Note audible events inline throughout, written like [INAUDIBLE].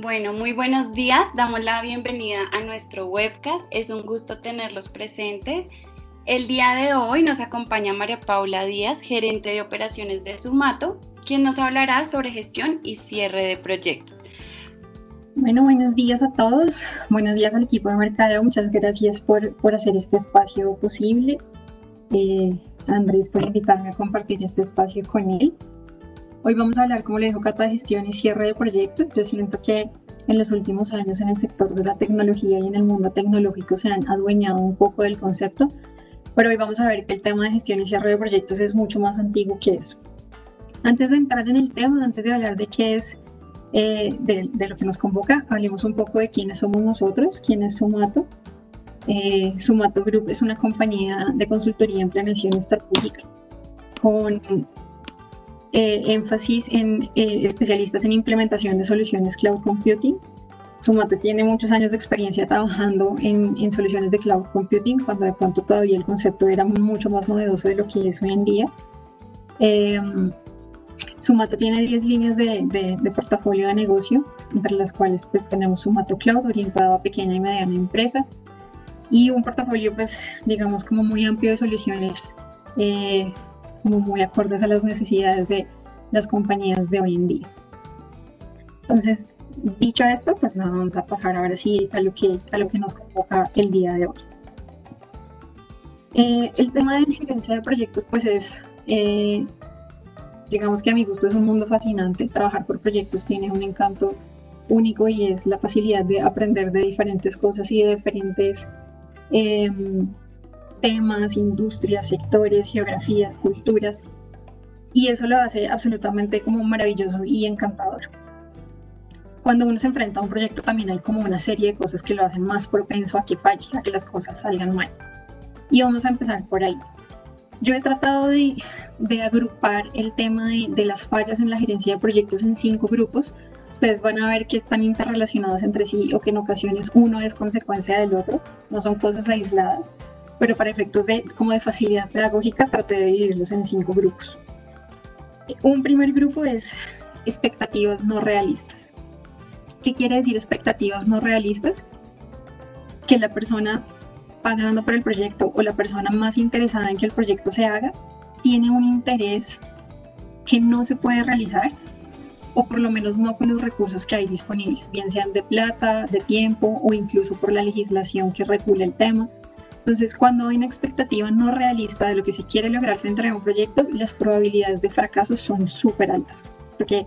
Bueno, muy buenos días. Damos la bienvenida a nuestro webcast. Es un gusto tenerlos presentes. El día de hoy nos acompaña María Paula Díaz, gerente de operaciones de Sumato, quien nos hablará sobre gestión y cierre de proyectos. Bueno, buenos días a todos. Buenos días al equipo de mercadeo. Muchas gracias por, por hacer este espacio posible. Eh, Andrés, por invitarme a compartir este espacio con él. Hoy vamos a hablar, como le dijo Cata, de gestión y cierre de proyectos. Yo siento que en los últimos años en el sector de la tecnología y en el mundo tecnológico se han adueñado un poco del concepto, pero hoy vamos a ver que el tema de gestión y cierre de proyectos es mucho más antiguo que eso. Antes de entrar en el tema, antes de hablar de qué es, eh, de, lo que nos convoca, hablemos un poco de quiénes somos nosotros, quién es Sumato. Eh, Sumato Group es una compañía de consultoría en planeación estratégica con eh, énfasis en eh, especialistas en implementación de soluciones cloud computing. Sumato tiene muchos años de experiencia trabajando en, en, soluciones de cloud computing, cuando de pronto todavía el concepto era mucho más novedoso de lo que es hoy en día. Eh, Sumato tiene 10 líneas de, de, portafolio de negocio, entre las cuales pues tenemos Sumato Cloud orientado a pequeña y mediana empresa y un portafolio pues digamos como muy amplio de soluciones eh, como muy acordes a las necesidades de las compañías de hoy en día. Entonces, dicho esto, pues nada, vamos a pasar ahora sí a lo que, a lo que nos convoca el día de hoy. Eh, el tema de gerencia de proyectos, pues es, eh, digamos que a mi gusto es un mundo fascinante. Trabajar por proyectos tiene un encanto único y es la facilidad de aprender de diferentes cosas y de diferentes eh, temas, industrias, sectores, geografías, culturas. Y eso lo hace absolutamente como maravilloso y encantador. Cuando uno se enfrenta a un proyecto también hay como una serie de cosas que lo hacen más propenso a que falle, a que las cosas salgan mal. Y vamos a empezar por ahí. Yo he tratado de, de agrupar el tema de, de, las fallas en la gerencia de proyectos en cinco grupos. Ustedes van a ver que están interrelacionados entre sí o que en ocasiones uno es consecuencia del otro, no son cosas aisladas pero para efectos de, como de facilidad pedagógica traté de dividirlos en cinco grupos. Un primer grupo es expectativas no realistas. ¿Qué quiere decir expectativas no realistas? Que la persona pagando por el proyecto o la persona más interesada en que el proyecto se haga tiene un interés que no se puede realizar o por lo menos no con los recursos que hay disponibles, bien sean de plata, de tiempo o incluso por la legislación que regula el tema entonces, cuando hay una expectativa no realista de lo que se quiere lograr frente a un proyecto, las probabilidades de fracaso son súper altas, porque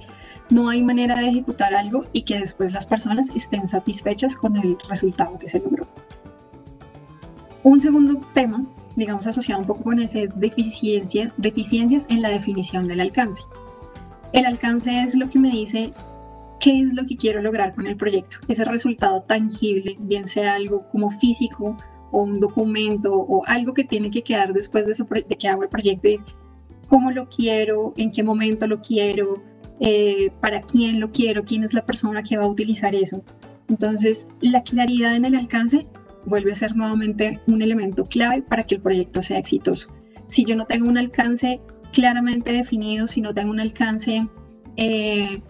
no hay manera de ejecutar algo y que después las personas estén satisfechas con el resultado que se logró. Un segundo tema, digamos asociado un poco con ese, es deficiencias, deficiencias en la definición del alcance. El alcance es lo que me dice qué es lo que quiero lograr con el proyecto, ese resultado tangible, bien sea algo como físico, un documento o algo que tiene que quedar después de, que hago el proyecto es cómo lo quiero, en qué momento lo quiero, eh, para quién lo quiero, quién es la persona que va a utilizar eso. Entonces, la claridad en el alcance vuelve a ser nuevamente un elemento clave para que el proyecto sea exitoso. Si yo no tengo un alcance claramente definido, si no tengo un alcance eh,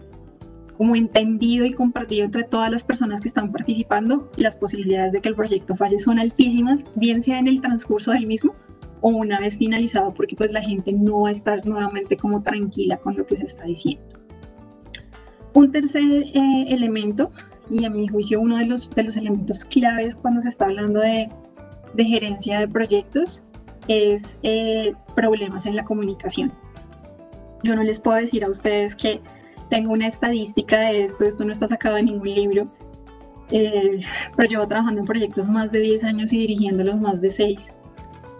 como entendido y compartido entre todas las personas que están participando, las posibilidades de que el proyecto falle son altísimas, bien sea en el transcurso del mismo o una vez finalizado, porque pues la gente no va a estar nuevamente como tranquila con lo que se está diciendo. Un tercer eh, elemento, y a mi juicio uno de los, de los elementos claves cuando se está hablando de, de gerencia de proyectos, es eh, problemas en la comunicación. Yo no les puedo decir a ustedes que tengo una estadística de esto, esto no está sacado de ningún libro, eh, pero llevo trabajando en proyectos más de 10 años y dirigiéndolos más de 6.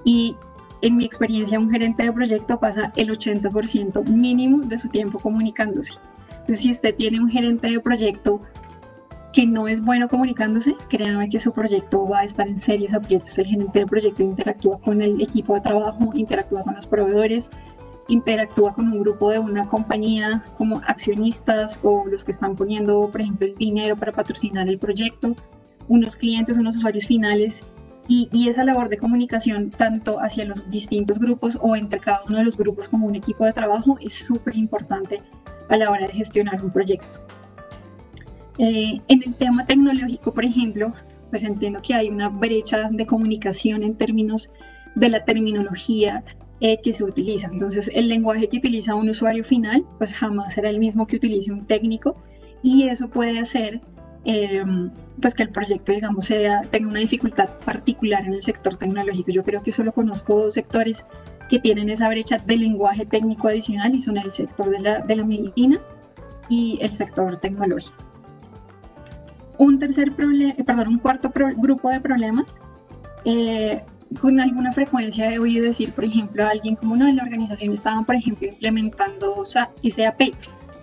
Y en mi experiencia, un gerente de proyecto pasa el 80% mínimo de su tiempo comunicándose. Entonces, si usted tiene un gerente de proyecto que no es bueno comunicándose, créanme que su proyecto va a estar en serios aprietos. El gerente de proyecto interactúa con el equipo de trabajo, interactúa con los proveedores, interactúa con un grupo de una compañía como accionistas o los que están poniendo, por ejemplo, el dinero para patrocinar el proyecto, unos clientes, unos usuarios finales. Y, esa labor de comunicación tanto hacia los distintos grupos o entre cada uno de los grupos como un equipo de trabajo es súper importante a la hora de gestionar un proyecto. Eh, en el tema tecnológico, por ejemplo, pues entiendo que hay una brecha de comunicación en términos de la terminología eh, que se utiliza. Entonces, el lenguaje que utiliza un usuario final, pues jamás será el mismo que utilice un técnico y eso puede hacer em, pues que el proyecto, digamos, sea, tenga una dificultad particular en el sector tecnológico. Yo creo que solo conozco dos sectores que tienen esa brecha de lenguaje técnico adicional y son el sector de la, de la medicina y el sector tecnológico. Un tercer problema, eh, perdón, un cuarto grupo de problemas, eh, con alguna frecuencia he oído decir, por ejemplo, a alguien como no, en la organización estaban, por ejemplo, implementando SAP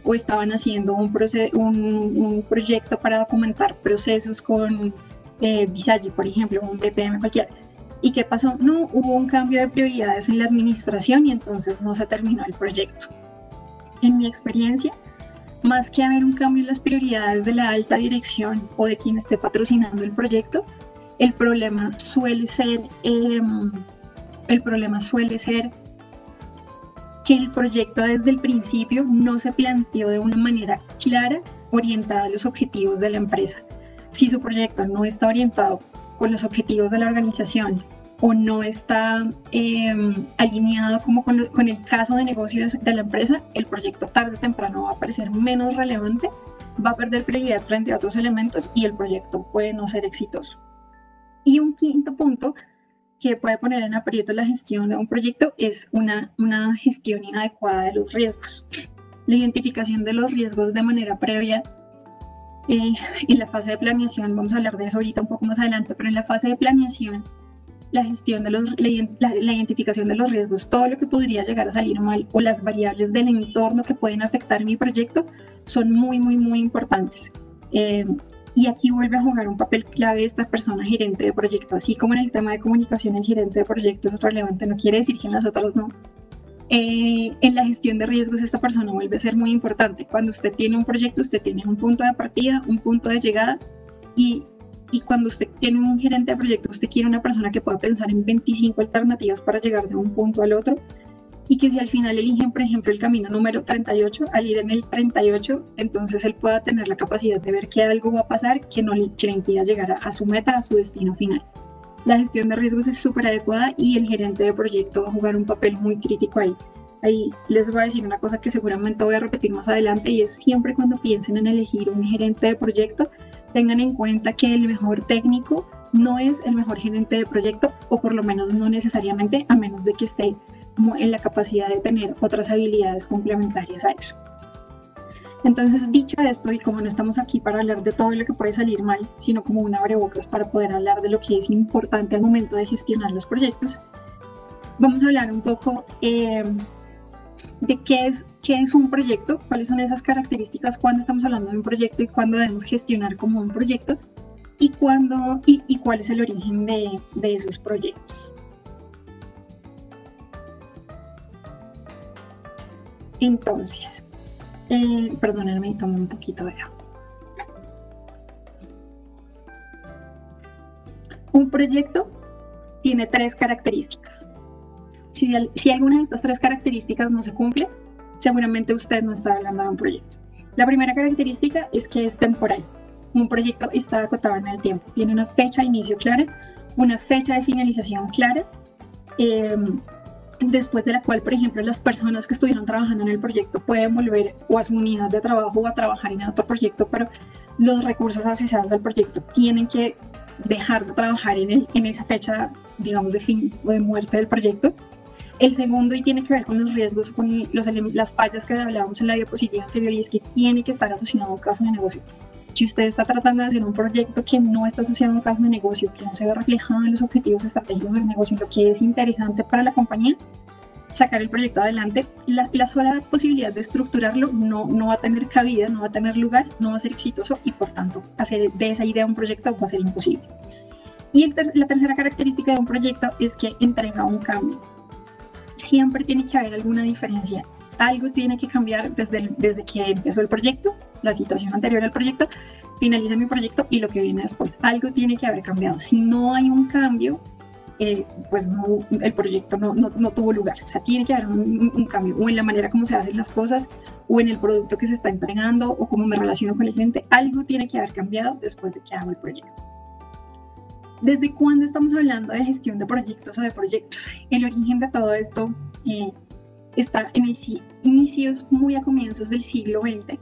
o estaban haciendo un, un, proyecto para documentar procesos con eh, Visage, por ejemplo, un BPM cualquiera. ¿Y qué pasó? No, hubo un cambio de prioridades en la administración y entonces no se terminó el proyecto. En mi experiencia, más que haber un cambio en las prioridades de la alta dirección o de quien esté patrocinando el proyecto, el problema suele ser, em, el problema suele ser que el proyecto desde el principio no se planteó de una manera clara, orientada a los objetivos de la empresa. Si su proyecto no está orientado con los objetivos de la organización o no está em, alineado como con, el caso de negocio de, la empresa, el proyecto tarde o temprano va a parecer menos relevante, va a perder prioridad frente a otros elementos y el proyecto puede no ser exitoso. Y un quinto punto que puede poner en aprieto la gestión de un proyecto es una, una gestión inadecuada de los riesgos. La identificación de los riesgos de manera previa eh, en la fase de planeación, vamos a hablar de eso ahorita un poco más adelante, pero en la fase de planeación, la gestión de los, la, identificación de los riesgos, todo lo que podría llegar a salir mal o las variables del entorno que pueden afectar mi proyecto son muy, muy, muy importantes. Eh, y aquí vuelve a jugar un papel clave esta persona gerente de proyecto, así como en el tema de comunicación el gerente de proyecto es relevante, no quiere decir que en las otras no, eh, en la gestión de riesgos esta persona vuelve a ser muy importante. Cuando usted tiene un proyecto, usted tiene un punto de partida, un punto de llegada. Y, y cuando usted tiene un gerente de proyecto, usted quiere una persona que pueda pensar en 25 alternativas para llegar de un punto al otro y que si al final eligen, por ejemplo, el camino número 38, al ir en el 38, entonces él pueda tener la capacidad de ver que algo va a pasar que no le, que le impida llegar a, a su meta, a su destino final la gestión de riesgos es súper adecuada y el gerente de proyecto va a jugar un papel muy crítico ahí. Ahí les voy a decir una cosa que seguramente voy a repetir más adelante y es siempre cuando piensen en elegir un gerente de proyecto, tengan en cuenta que el mejor técnico no es el mejor gerente de proyecto o por lo menos no necesariamente a menos de que esté en la capacidad de tener otras habilidades complementarias a eso. Entonces, dicho esto, y como no estamos aquí para hablar de todo lo que puede salir mal, sino como un abrebocas para poder hablar de lo que es importante al momento de gestionar los proyectos, vamos a hablar un poco eh, de qué es, qué es un proyecto, cuáles son esas características cuando estamos hablando de un proyecto y cuándo debemos gestionar como un proyecto y, cuándo, y, cuál es el origen de esos proyectos. Entonces, eh, perdónenme, tomo un poquito de agua. Un proyecto tiene tres características. Si, alguna de estas tres características no se cumple, seguramente usted no está hablando de un proyecto. La primera característica es que es temporal. Un proyecto está acotado en el tiempo. Tiene una fecha de inicio clara, una fecha de finalización clara. Eh, después de la cual, por ejemplo, las personas que estuvieron trabajando en el proyecto pueden volver o a su unidad de trabajo o a trabajar en otro proyecto, pero los recursos asociados al proyecto tienen que dejar de trabajar en, el, en esa fecha, digamos, de fin o de muerte del proyecto. El segundo, y tiene que ver con los riesgos, con los, las fallas que hablábamos en la diapositiva anterior, y es que tiene que estar asociado a un caso de negocio. Si usted está tratando de hacer un proyecto que no está asociado a un caso de negocio, que no se ve reflejado en los objetivos estratégicos del negocio, lo que es interesante para la compañía, sacar el proyecto adelante, la, la, sola posibilidad de estructurarlo no, no va a tener cabida, no va a tener lugar, no va a ser exitoso y por tanto hacer de esa idea un proyecto va a ser imposible. Y la tercera característica de un proyecto es que entrega un cambio. Siempre tiene que haber alguna diferencia. Algo tiene que cambiar desde, desde que empezó el proyecto la situación anterior al proyecto, finaliza mi proyecto y lo que viene después. Algo tiene que haber cambiado. Si no hay un cambio, eh, pues el proyecto no, no, tuvo lugar. O sea, tiene que haber un, cambio, o en la manera como se hacen las cosas, o en el producto que se está entregando, o cómo me relaciono con el cliente. Algo tiene que haber cambiado después de que hago el proyecto. ¿Desde cuándo estamos hablando de gestión de proyectos o de proyectos? El origen de todo esto eh, está en inicios muy a comienzos del siglo XX,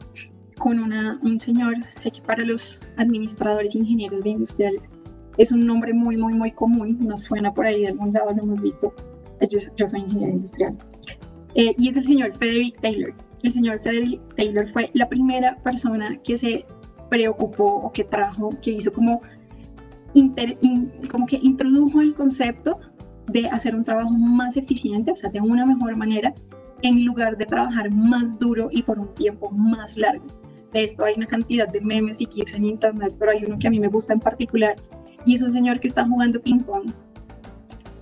con una, un señor, sé que para los administradores e ingenieros de industriales es un nombre muy, muy, muy común, nos suena por ahí de algún lado, lo hemos visto. Yo, yo soy ingeniero industrial. Eh, y es el señor Frederick Taylor. El señor Frederick Taylor fue la primera persona que se preocupó o que trajo, que hizo como, como que introdujo el concepto de hacer un trabajo más eficiente, o sea, de una mejor manera, en lugar de trabajar más duro y por un tiempo más largo. De esto hay una cantidad de memes y gifs en internet, pero hay uno que a mí me gusta en particular, y es un señor que está jugando ping pong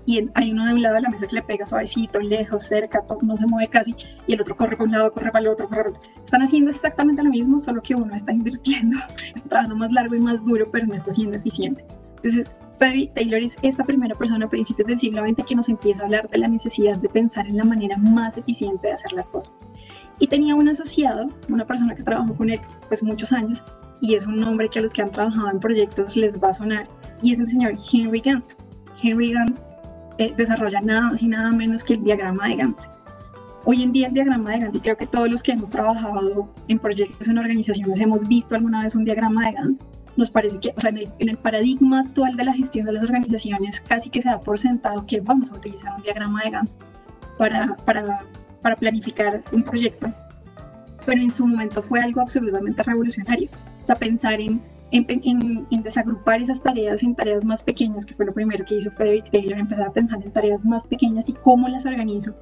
y hay uno de un lado de la mesa que le pega suavecito, lejos, cerca, no se mueve casi, y el otro corre para un lado, corre para el otro, corre para el otro. Están haciendo exactamente lo mismo, solo que uno está invirtiendo, [LAUGHS] está trabajando más largo y más duro, pero no está siendo eficiente. Entonces, Freddy Taylor es esta primera persona a principios del siglo XX que nos empieza a hablar de la necesidad de pensar en la manera más eficiente de hacer las cosas. Y tenía un asociado, una persona que trabajó con él pues muchos años, y es un nombre que a los que han trabajado en proyectos les va a sonar, y es el señor Henry Gantt. Henry Gantt eh, desarrolla nada más y nada menos que el diagrama de Gantt. Hoy en día el diagrama de Gantt, y creo que todos los que hemos trabajado en proyectos en organizaciones hemos visto alguna vez un diagrama de Gantt, nos parece que, o sea, en el, en el, paradigma actual de la gestión de las organizaciones, casi que se da por sentado que vamos a utilizar un diagrama de Gantt para, para, para planificar un proyecto. Pero en su momento fue algo absolutamente revolucionario. O sea, pensar en en, desagrupar esas tareas en tareas más pequeñas, que fue lo primero que hizo Frederick Taylor, empezar a pensar en tareas más pequeñas y cómo las organizo,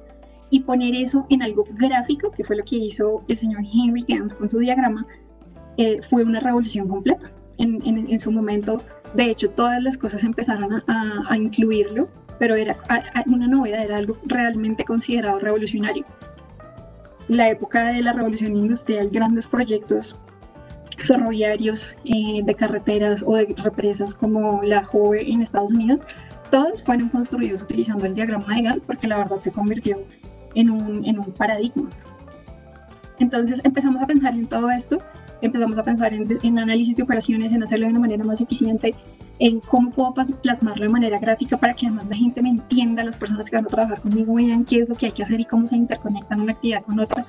y poner eso en algo gráfico, que fue lo que hizo el señor Henry Gantt con su diagrama, eh, fue una revolución completa. En, en, su momento, de hecho, todas las cosas empezaron a, a incluirlo, pero era una novedad, era algo realmente considerado revolucionario. La época de la revolución industrial, grandes proyectos ferroviarios, eh, de carreteras o de represas como la Hove en Estados Unidos, todos fueron construidos utilizando el diagrama de Gantt porque la verdad se convirtió en un, en un paradigma. Entonces empezamos a pensar en todo esto, empezamos a pensar en, en, análisis de operaciones, en hacerlo de una manera más eficiente, en cómo puedo plasmarlo de manera gráfica para que además la gente me entienda, las personas que van a trabajar conmigo vean qué es lo que hay que hacer y cómo se interconectan una actividad con otra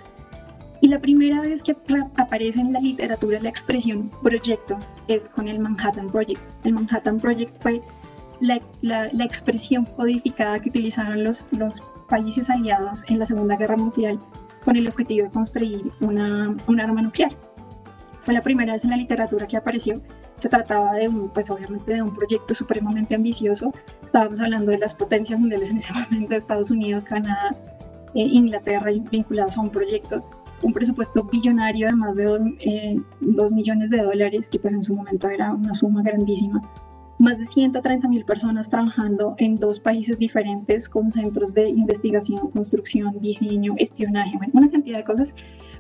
y la primera vez que aparece en la literatura la expresión proyecto es con el Manhattan Project. El Manhattan Project fue la, la, la expresión codificada que utilizaron los, los países aliados en la Segunda Guerra Mundial con el objetivo de construir una, un arma nuclear. Fue la primera vez en la literatura que apareció. Se trataba de un, pues obviamente de un proyecto supremamente ambicioso. Estábamos hablando de las potencias mundiales en ese [LAUGHS] momento, Estados Unidos, Canadá, eh, Inglaterra, vinculados a un proyecto un presupuesto billonario de más de 2 eh, millones de dólares, que pues en su momento era una suma grandísima. Más de 130 mil personas trabajando en dos países diferentes con centros de investigación, construcción, diseño, espionaje, bueno, una cantidad de cosas.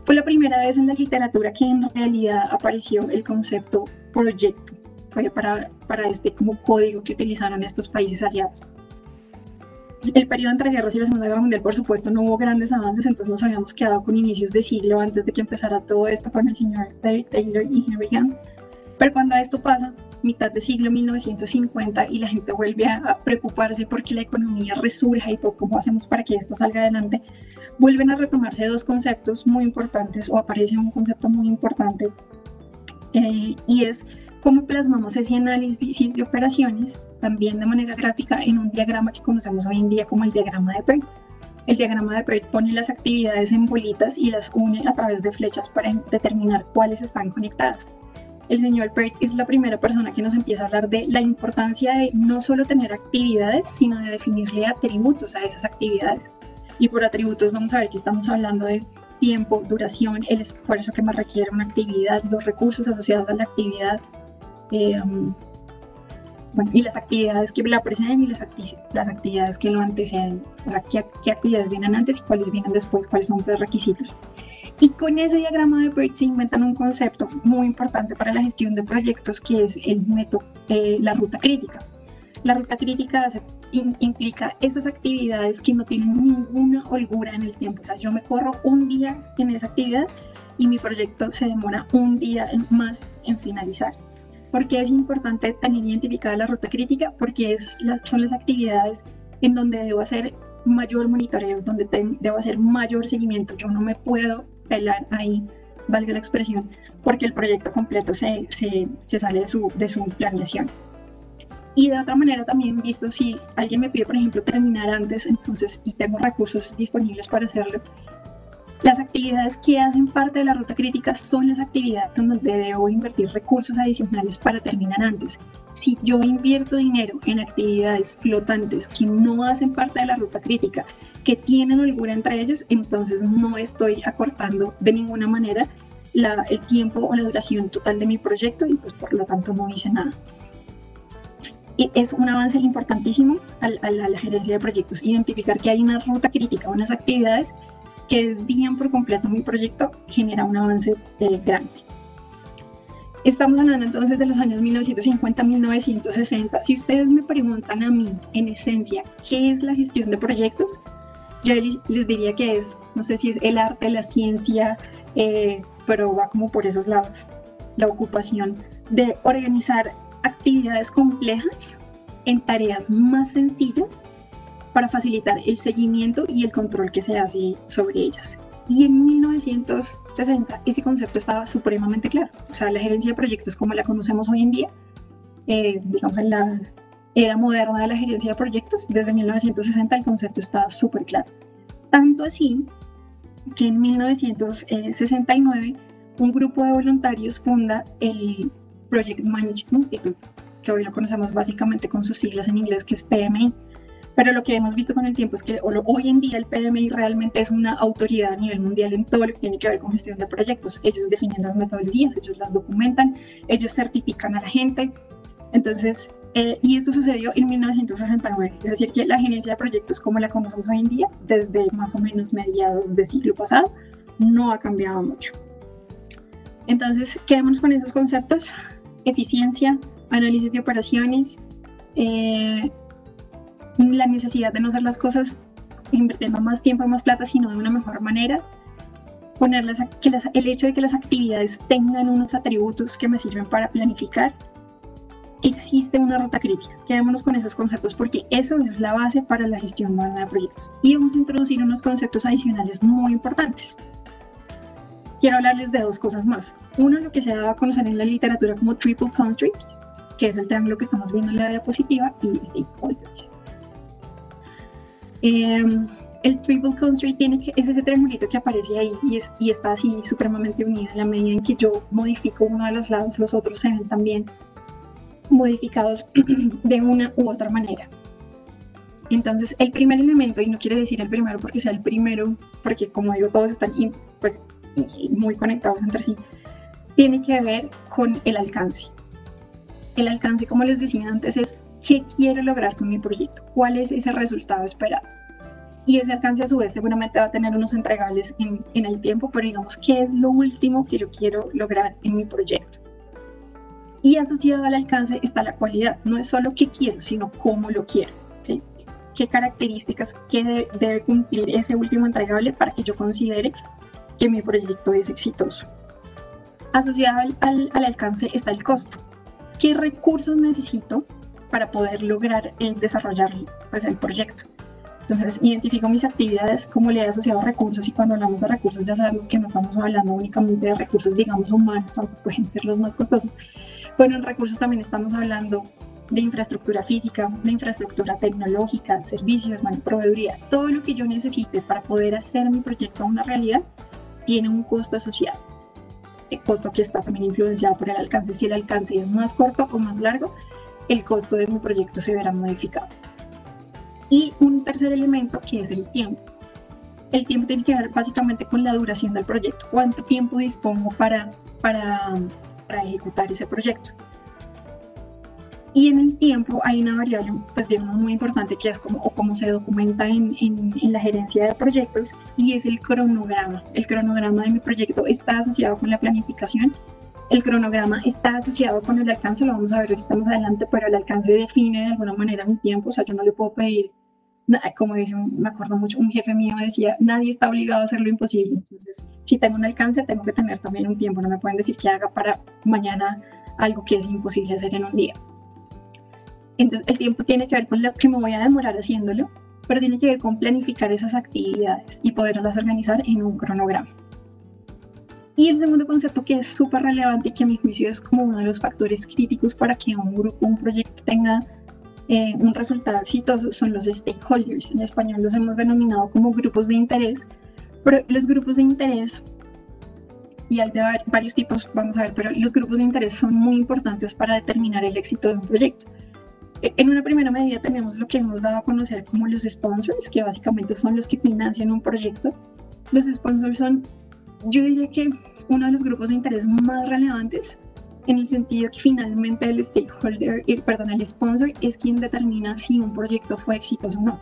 Fue la primera vez en la literatura que en realidad apareció el concepto proyecto. Fue para, para este como código que utilizaron estos países aliados el periodo entre guerras y la Segunda Guerra Mundial, por supuesto, no hubo grandes avances, entonces nos habíamos quedado con inicios de siglo antes de que empezara todo esto con el señor David Taylor y Henry Gantt. Pero cuando esto pasa, mitad de siglo 1950, y la gente vuelve a preocuparse porque la economía resurja y por cómo hacemos para que esto salga adelante, vuelven a retomarse dos conceptos muy importantes, o aparece un concepto muy importante, eh, y es cómo plasmamos ese análisis de operaciones también de manera gráfica en un diagrama que conocemos hoy en día como el diagrama de PERT. El diagrama de PERT pone las actividades en bolitas y las une a través de flechas para determinar cuáles están conectadas. El señor PERT es la primera persona que nos empieza a hablar de la importancia de no solo tener actividades, sino de definirle atributos a esas actividades. Y por atributos vamos a ver que estamos hablando de tiempo, duración, el esfuerzo que me requiere una actividad, los recursos asociados a la actividad, eh, y las actividades que la preceden y las, actividades que lo anteceden, o sea, qué, actividades vienen antes y cuáles vienen después, cuáles son los requisitos. Y con ese diagrama de PERT se inventan un concepto muy importante para la gestión de proyectos que es el método, eh, la ruta crítica. La ruta crítica hace implica esas actividades que no tienen ninguna holgura en el tiempo. O sea, yo me corro un día en esa actividad y mi proyecto se demora un día más en finalizar. Porque es importante tener identificada la ruta crítica? Porque es son las actividades en donde debo hacer mayor monitoreo, donde debo hacer mayor seguimiento. Yo no me puedo pelar ahí, valga la expresión, porque el proyecto completo se, se, se sale de su, de su planeación. Y de otra manera también visto si alguien me pide, por ejemplo, terminar antes, entonces, y tengo recursos disponibles para hacerlo, las actividades que hacen parte de la ruta crítica son las actividades donde debo invertir recursos adicionales para terminar antes. Si yo invierto dinero en actividades flotantes que no hacen parte de la ruta crítica, que tienen holgura entre ellos, entonces no estoy acortando de ninguna manera el tiempo o la duración total de mi proyecto y pues por lo tanto no hice nada. Es un avance importantísimo a la gerencia de proyectos, identificar que hay una ruta crítica, unas actividades que desvían por completo mi proyecto, genera un avance eh, grande. Estamos hablando entonces de los años 1950-1960. Si ustedes me preguntan a mí, en esencia, ¿qué es la gestión de proyectos? Yo les diría que es, no sé si es el arte, la ciencia, eh, pero va como por esos lados. La ocupación de organizar actividades complejas en tareas más sencillas para facilitar el seguimiento y el control que se hace sobre ellas. Y en 1960 ese concepto estaba supremamente claro. O sea, la gerencia de proyectos como la conocemos hoy en día, eh, digamos en la era moderna de la gerencia de proyectos, desde 1960 el concepto estaba súper claro. Tanto así que en 1969 un grupo de voluntarios funda el Project Management Institute, que hoy lo conocemos básicamente con sus siglas en inglés, que es PMI, pero lo que hemos visto con el tiempo es que hoy en día el PMI realmente es una autoridad a nivel mundial en todo lo que tiene que ver con gestión de proyectos. Ellos definen las metodologías, ellos las documentan, ellos certifican a la gente. Entonces, eh, y esto sucedió en 1969, es decir, que la gerencia de proyectos como la conocemos hoy en día, desde más o menos mediados del siglo pasado, no ha cambiado mucho. Entonces, quedémonos con esos conceptos, eficiencia, análisis de operaciones, eh, la necesidad de no hacer las cosas invirtiendo más tiempo y más plata, sino de una mejor manera. Ponerles que el hecho de que las actividades tengan unos atributos que me sirven para planificar, que existe una ruta crítica. Quedémonos con esos conceptos porque eso es la base para la gestión moderna de proyectos. Y vamos a introducir unos conceptos adicionales muy importantes. Quiero hablarles de dos cosas más. Uno, lo que se ha dado a conocer en la literatura como triple constraint, que es el triángulo que estamos viendo en la diapositiva, y stakeholders. Em, el triple constraint tiene es ese triangulito que aparece ahí y está así supremamente unido en la medida en que yo modifico uno de los lados, los otros se ven también modificados [CLEARS THROAT] de una u otra manera. Entonces, el primer elemento, y no quiere decir el primero porque sea el primero, porque como digo, todos están pues, muy conectados entre sí, tiene que ver con el alcance. El alcance, como les decía antes, es qué quiero lograr con mi proyecto, cuál es ese resultado esperado y ese alcance a su vez seguramente va a tener unos entregables en, el tiempo, pero digamos, ¿qué es lo último que yo quiero lograr en mi proyecto? Y asociado al alcance está la cualidad, no es solo qué quiero, sino cómo lo quiero, ¿sí? qué características debe, cumplir ese último entregable para que yo considere que mi proyecto es exitoso. Asociado al alcance está el costo. ¿Qué recursos necesito para poder lograr eh, desarrollar pues, el proyecto? Entonces, identifico mis actividades como le he asociado recursos y cuando hablamos de recursos ya sabemos que no estamos hablando únicamente de recursos, digamos, humanos, aunque pueden ser los más costosos. Bueno, en recursos también estamos hablando de infraestructura física, de infraestructura tecnológica, servicios, proveeduría, todo lo que yo necesite para poder hacer mi proyecto una realidad tiene un costo asociado. El costo que está también influenciado por el alcance. Si el alcance es más corto o más largo, el costo de mi proyecto se verá modificado. Y un tercer elemento que es el tiempo. El tiempo tiene que ver básicamente con la duración del proyecto, cuánto tiempo dispongo para, para, para ejecutar ese proyecto. Y en el tiempo hay una variable, pues digamos, muy importante que es como, o como se documenta en, en, en, la gerencia de proyectos y es el cronograma. El cronograma de mi proyecto está asociado con la planificación El cronograma está asociado con el alcance, lo vamos a ver ahorita más adelante, pero el alcance define de alguna manera mi tiempo, o sea, yo no le puedo pedir, como dice, me acuerdo mucho, un jefe mío decía, nadie está obligado a hacer lo imposible, entonces, si tengo un alcance, tengo que tener también un tiempo, no me pueden decir que haga para mañana algo que es imposible hacer en un día. Entonces, el tiempo tiene que ver con lo que me voy a demorar haciéndolo, pero tiene que ver con planificar esas actividades y poderlas organizar en un cronograma. Y el segundo concepto que es súper relevante y que a mi juicio es como uno de los factores críticos para que un grupo, un proyecto tenga eh, un resultado exitoso son los stakeholders. En español los hemos denominado como grupos de interés, pero los grupos de interés, y hay de varios tipos, vamos a ver, pero los grupos de interés son muy importantes para determinar el éxito de un proyecto. E, en una primera medida tenemos lo que hemos dado a conocer como los sponsors, que básicamente son los que financian un proyecto. Los sponsors son yo diría que uno de los grupos de interés más relevantes en el sentido que finalmente el stakeholder, eh, perdón, el sponsor es quien determina si un proyecto fue exitoso o no.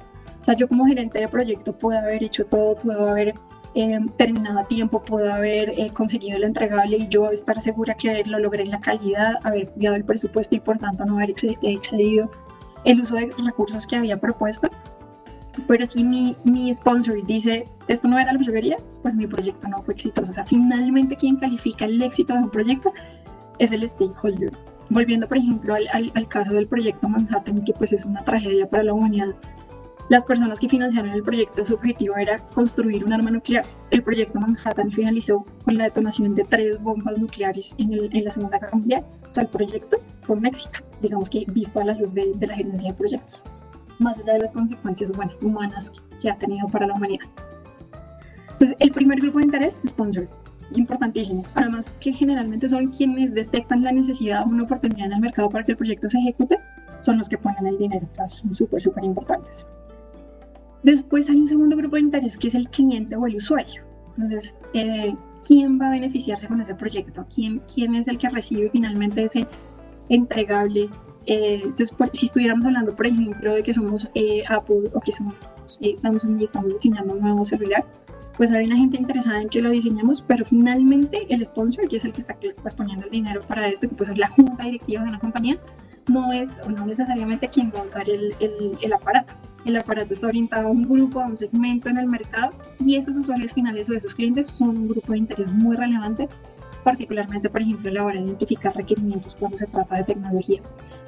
O sea, yo como gerente de proyecto puedo haber hecho todo, puedo haber eh, terminado a tiempo, puedo haber eh, conseguido el entregable y yo estar segura que lo logré en la calidad, haber cuidado el presupuesto y por tanto no haber excedido el uso de recursos que había propuesto. Pero si mi, mi sponsor dice, esto no era lo que yo quería, pues mi proyecto no fue exitoso. O sea, finalmente quien califica el éxito de un proyecto es el stakeholder. Volviendo, por ejemplo, al, al, caso del proyecto Manhattan, que pues es una tragedia para la humanidad. Las personas que financiaron el proyecto, su objetivo era construir un arma nuclear. El proyecto Manhattan finalizó con la detonación de tres bombas nucleares en, el, en la Segunda Guerra Mundial. O sea, el proyecto fue un éxito, digamos que visto a la luz de, de la gerencia de proyectos más allá de las consecuencias bueno, humanas que ha tenido para la humanidad. Entonces, el primer grupo de interés, sponsor, importantísimo. Además, que generalmente son quienes detectan la necesidad o una oportunidad en el mercado para que el proyecto se ejecute, son los que ponen el dinero. O sea, son súper, súper importantes. Después hay un segundo grupo de interés que es el cliente o el usuario. Entonces, eh, ¿quién va a beneficiarse con ese proyecto? ¿Quién, ¿Quién es el que recibe finalmente ese entregable eh, entonces, si estuviéramos hablando, por ejemplo, de que somos eh, Apple o que somos eh, Samsung y estamos diseñando un nuevo celular, pues hay una gente interesada en que lo diseñemos, pero finalmente el sponsor, que es el que está pues, poniendo el dinero para esto, que puede ser la junta directiva de una compañía, no es o no necesariamente quien va a usar el, el, el, aparato. El aparato está orientado a un grupo, a un segmento en el mercado y esos usuarios finales o esos clientes son un grupo de interés muy relevante, particularmente, por ejemplo, a la hora de identificar requerimientos cuando se trata de tecnología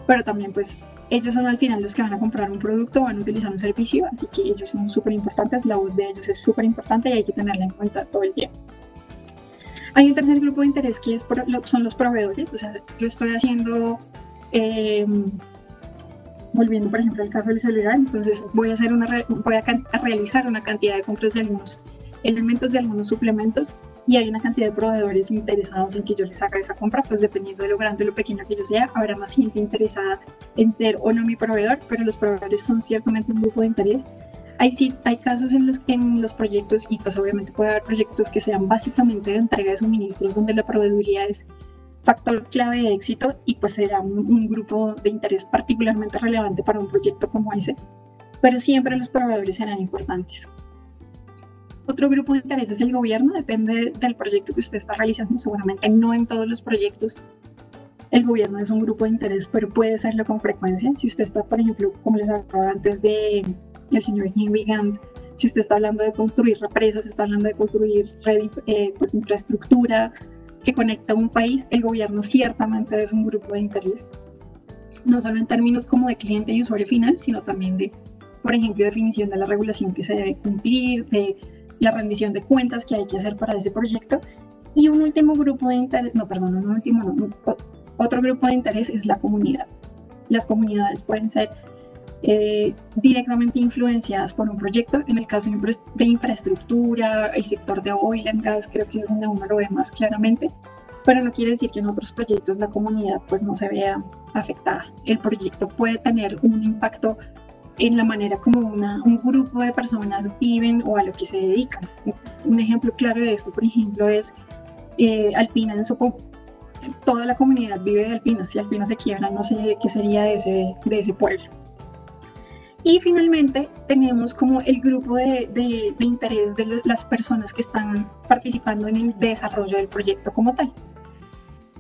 pero también pues ellos son al final los que van a comprar un producto, van a utilizar un servicio, así que ellos son súper importantes, la voz de ellos es súper importante y hay que tenerla en cuenta todo el tiempo. Hay un tercer grupo de interés que es son los proveedores, o sea, yo estoy haciendo, em, volviendo por ejemplo al caso del celular, entonces voy a, hacer una, voy a, a realizar una cantidad de compras de algunos elementos, de algunos suplementos y hay una cantidad de proveedores interesados en que yo les haga esa compra, pues dependiendo de lo grande o lo pequeño que yo sea, habrá más gente interesada en ser o no mi proveedor, pero los proveedores son ciertamente un grupo de interés. Hay, sí, hay casos en los que en los proyectos, y pues obviamente puede haber proyectos que sean básicamente de entrega de suministros, donde la proveeduría es factor clave de éxito y pues será un, un grupo de interés particularmente relevante para un proyecto como ese, pero siempre los proveedores serán importantes. Otro grupo de interés es el gobierno, depende del proyecto que usted está realizando, seguramente no en todos los proyectos. El gobierno es un grupo de interés, pero puede serlo con frecuencia. Si usted está, por ejemplo, como les hablaba antes de el señor Henry Gant, si usted está hablando de construir represas, está hablando de construir eh, pues, infraestructura que conecta a un país, el gobierno ciertamente es un grupo de interés. No solo en términos como de cliente y usuario final, sino también de, por ejemplo, definición de la regulación que se debe cumplir, de la rendición de cuentas que hay que hacer para ese proyecto. Y un último grupo de interés, no, perdón, un último, no, otro grupo de interés es la comunidad. Las comunidades pueden ser eh, directamente influenciadas por un proyecto. En el caso de infraestructura, el sector de oil and gas, creo que es donde uno lo ve más claramente. Pero no quiere decir que en otros proyectos la comunidad pues no se vea afectada. El proyecto puede tener un impacto en la manera como una, un grupo de personas viven o a lo que se dedican. Un ejemplo claro de esto, por ejemplo, es eh, Alpina en Sopó. Toda la comunidad vive de Alpina. Si Alpina se quiebra, no sé qué sería de ese, de ese pueblo. Y finalmente tenemos como el grupo de, de, de interés de las personas que están participando en el desarrollo del proyecto como tal.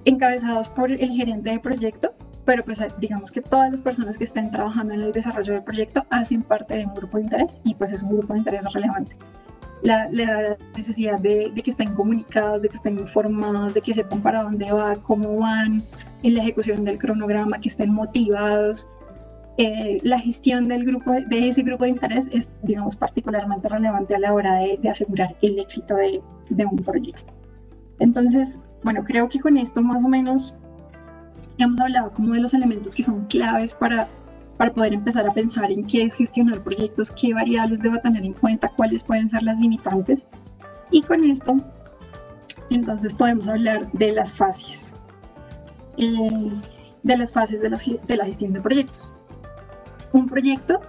encabezados por el gerente de proyecto, pero pues digamos que todas las personas que estén trabajando en el desarrollo del proyecto hacen parte de un grupo de interés y pues es un grupo de interés relevante. La, necesidad de, que estén comunicados, de que estén informados, de que sepan para dónde va, cómo van en la ejecución del cronograma, que estén motivados. Eh, la gestión del grupo, de ese grupo de interés es, digamos, particularmente relevante a la hora de, asegurar el éxito de, de un proyecto. Entonces, bueno, creo que con esto más o menos hemos hablado como de los elementos que son claves para, para poder empezar a pensar en qué es gestionar proyectos, qué variables debo tener en cuenta, cuáles pueden ser las limitantes. Y con esto, entonces podemos hablar de las fases, eh, de las fases de, de la gestión de proyectos. Un proyecto,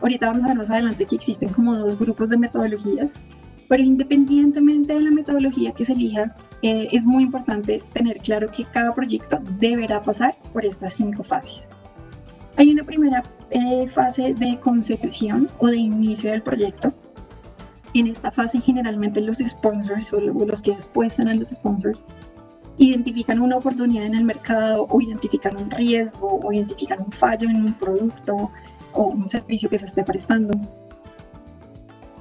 ahorita vamos a ver más adelante que existen como dos grupos de metodologías, pero independientemente de la metodología que se elija, eh, es muy importante tener claro que cada proyecto deberá pasar por estas cinco fases. Hay una primera eh, fase de concepción o de inicio del proyecto. En esta fase generalmente los sponsors o los que después serán los sponsors identifican una oportunidad en el mercado o identifican un riesgo o identifican un fallo en un producto o un servicio que se esté prestando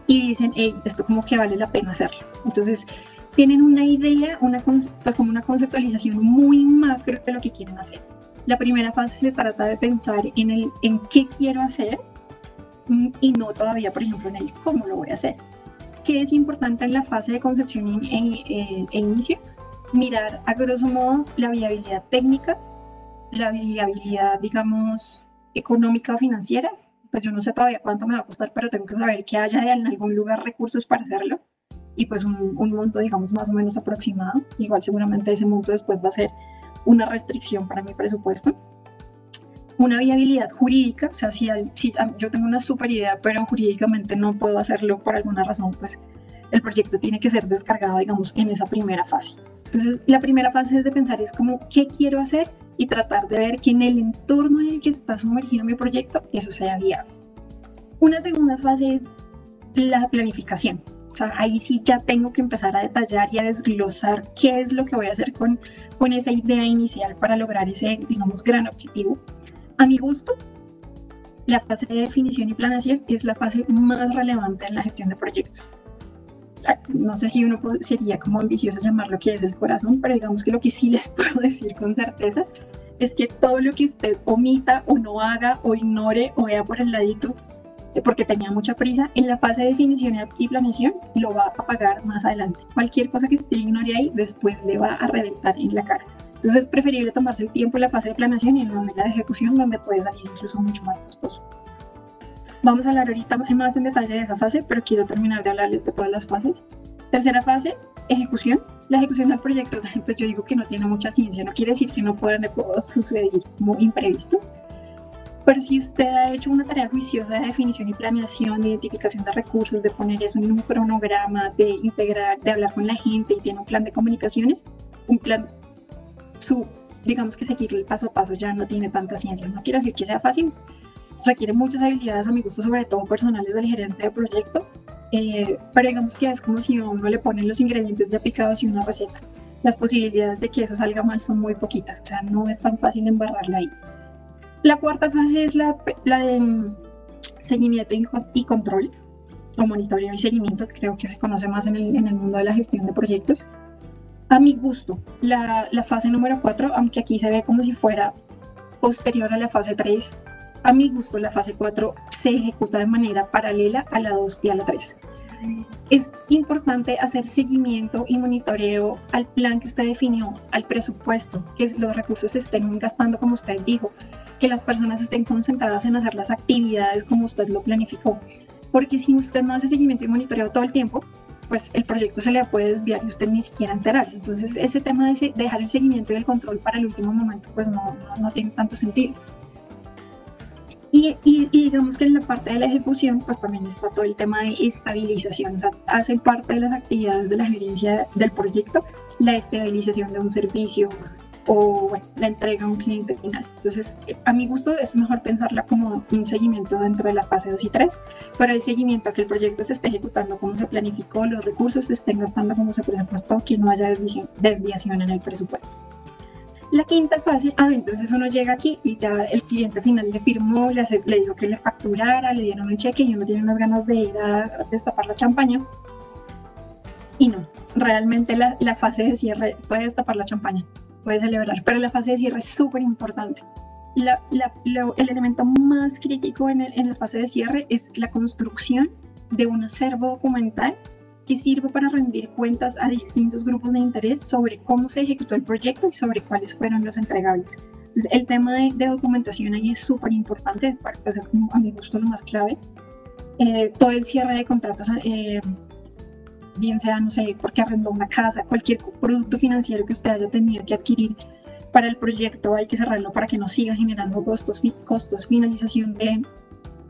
y dicen, hey, esto como que vale la pena hacerlo. Entonces, tienen una idea, una, pues como una conceptualización muy macro de lo que quieren hacer. La primera fase se trata de pensar en, el, en qué quiero hacer mm, y no todavía, por ejemplo, en el cómo lo voy a hacer. ¿Qué es importante en la fase de concepción e, e inicio? Mirar a grosso modo la viabilidad técnica, la viabilidad, digamos, económica o financiera. Pues yo no sé todavía cuánto me va a costar, pero tengo que saber que haya en algún lugar recursos para hacerlo y pues un, monto, digamos, más o menos aproximado. Igual seguramente ese monto después va a ser una restricción para mi presupuesto. Una viabilidad jurídica, o sea, si, si yo tengo una super idea, pero jurídicamente no puedo hacerlo por alguna razón, pues el proyecto tiene que ser descargado, digamos, en esa primera fase. Entonces, la primera fase es de pensar es como, ¿qué quiero hacer? Y tratar de ver que en el entorno en el que está sumergido mi proyecto, eso sea viable. Una segunda fase es la planificación. O sea, ahí sí ya tengo que empezar a detallar y a desglosar qué es lo que voy a hacer con, con esa idea inicial para lograr ese, digamos, gran objetivo. A mi gusto, la fase de definición y planeación es la fase más relevante en la gestión de proyectos. No sé si uno sería como ambicioso llamarlo que es el corazón, pero digamos que lo que sí les [LAUGHS] puedo decir con certeza es que todo lo que usted omita o no haga o ignore o vea por el ladito porque tenía mucha prisa, en la fase de definición y planeación lo va a pagar más adelante. Cualquier cosa que usted ignore ahí, después le va a reventar en la cara. Entonces es preferible tomarse el tiempo en la fase de planeación y en la de ejecución, donde puede salir incluso mucho más costoso. Vamos a hablar ahorita más en detalle de esa fase, pero quiero terminar de hablarles de todas las fases. Tercera fase, ejecución. La ejecución del proyecto, [LAUGHS] pues yo digo que no tiene mucha ciencia, no quiere decir que no puedan suceder como imprevistos, pero si usted ha hecho una tarea juiciosa de definición y planeación, de identificación de recursos, de poner eso en un cronograma, de integrar, de hablar con la gente y tiene un plan de comunicaciones, un plan, su, digamos que seguir el paso a paso ya no tiene tanta ciencia. No quiero decir que sea fácil, requiere muchas habilidades a mi gusto, sobre todo personales del gerente de proyecto, eh, pero digamos que es como si uno le ponen los ingredientes ya picados y una receta. Las posibilidades de que eso salga mal son muy poquitas, o sea, no es tan fácil embarrarla ahí. La cuarta fase es la, de mm, seguimiento y control, o monitoreo y seguimiento, creo que se conoce más en el, en el mundo de la gestión de proyectos. A mi gusto, la, la fase número 4, aunque aquí se ve como si fuera posterior a la fase 3, a mi gusto la fase 4 se ejecuta de manera paralela a la 2 y a la 3. Es importante hacer seguimiento y monitoreo al plan que usted definió, al presupuesto, que los recursos se estén gastando como usted dijo, que las personas estén concentradas en hacer las actividades como usted lo planificó. Porque si usted no hace seguimiento y monitoreo todo el tiempo, pues el proyecto se le puede desviar y usted ni siquiera enterarse. Entonces ese tema de dejar el seguimiento y el control para el último momento, pues no, no, tiene tanto sentido. Y, y, digamos que en la parte de la ejecución, pues también está todo el tema de estabilización, o sea, hace parte de las actividades de la gerencia del proyecto la estabilización de un servicio, o bueno, la entrega a un cliente final. Entonces, eh, a mi gusto es mejor pensarla como un seguimiento dentro de la fase 2 y 3, pero el seguimiento a que el proyecto se esté ejecutando como se planificó, los recursos se estén gastando como se presupuestó, que no haya desviación en el presupuesto. La quinta fase, ah, entonces uno llega aquí y ya el cliente final le firmó, le, le dijo que le facturara, le dieron un cheque y uno tiene unas ganas de ir a destapar la champaña. Y no, realmente la, la fase de cierre puede destapar la champaña, puede celebrar, pero la fase de cierre es súper importante. La, la, el elemento más crítico en, el, en la fase de cierre es la construcción de un acervo documental que sirve para rendir cuentas a distintos grupos de interés sobre cómo se ejecutó el proyecto y sobre cuáles fueron los entregables. Entonces, el tema de, documentación ahí es súper importante, pues es como a mi gusto lo más clave. Eh, todo el cierre de contratos, eh, bien sea, no sé, porque arrendó una casa, cualquier producto financiero que usted haya tenido que adquirir para el proyecto, hay que cerrarlo para que no siga generando costos, costos finalización de,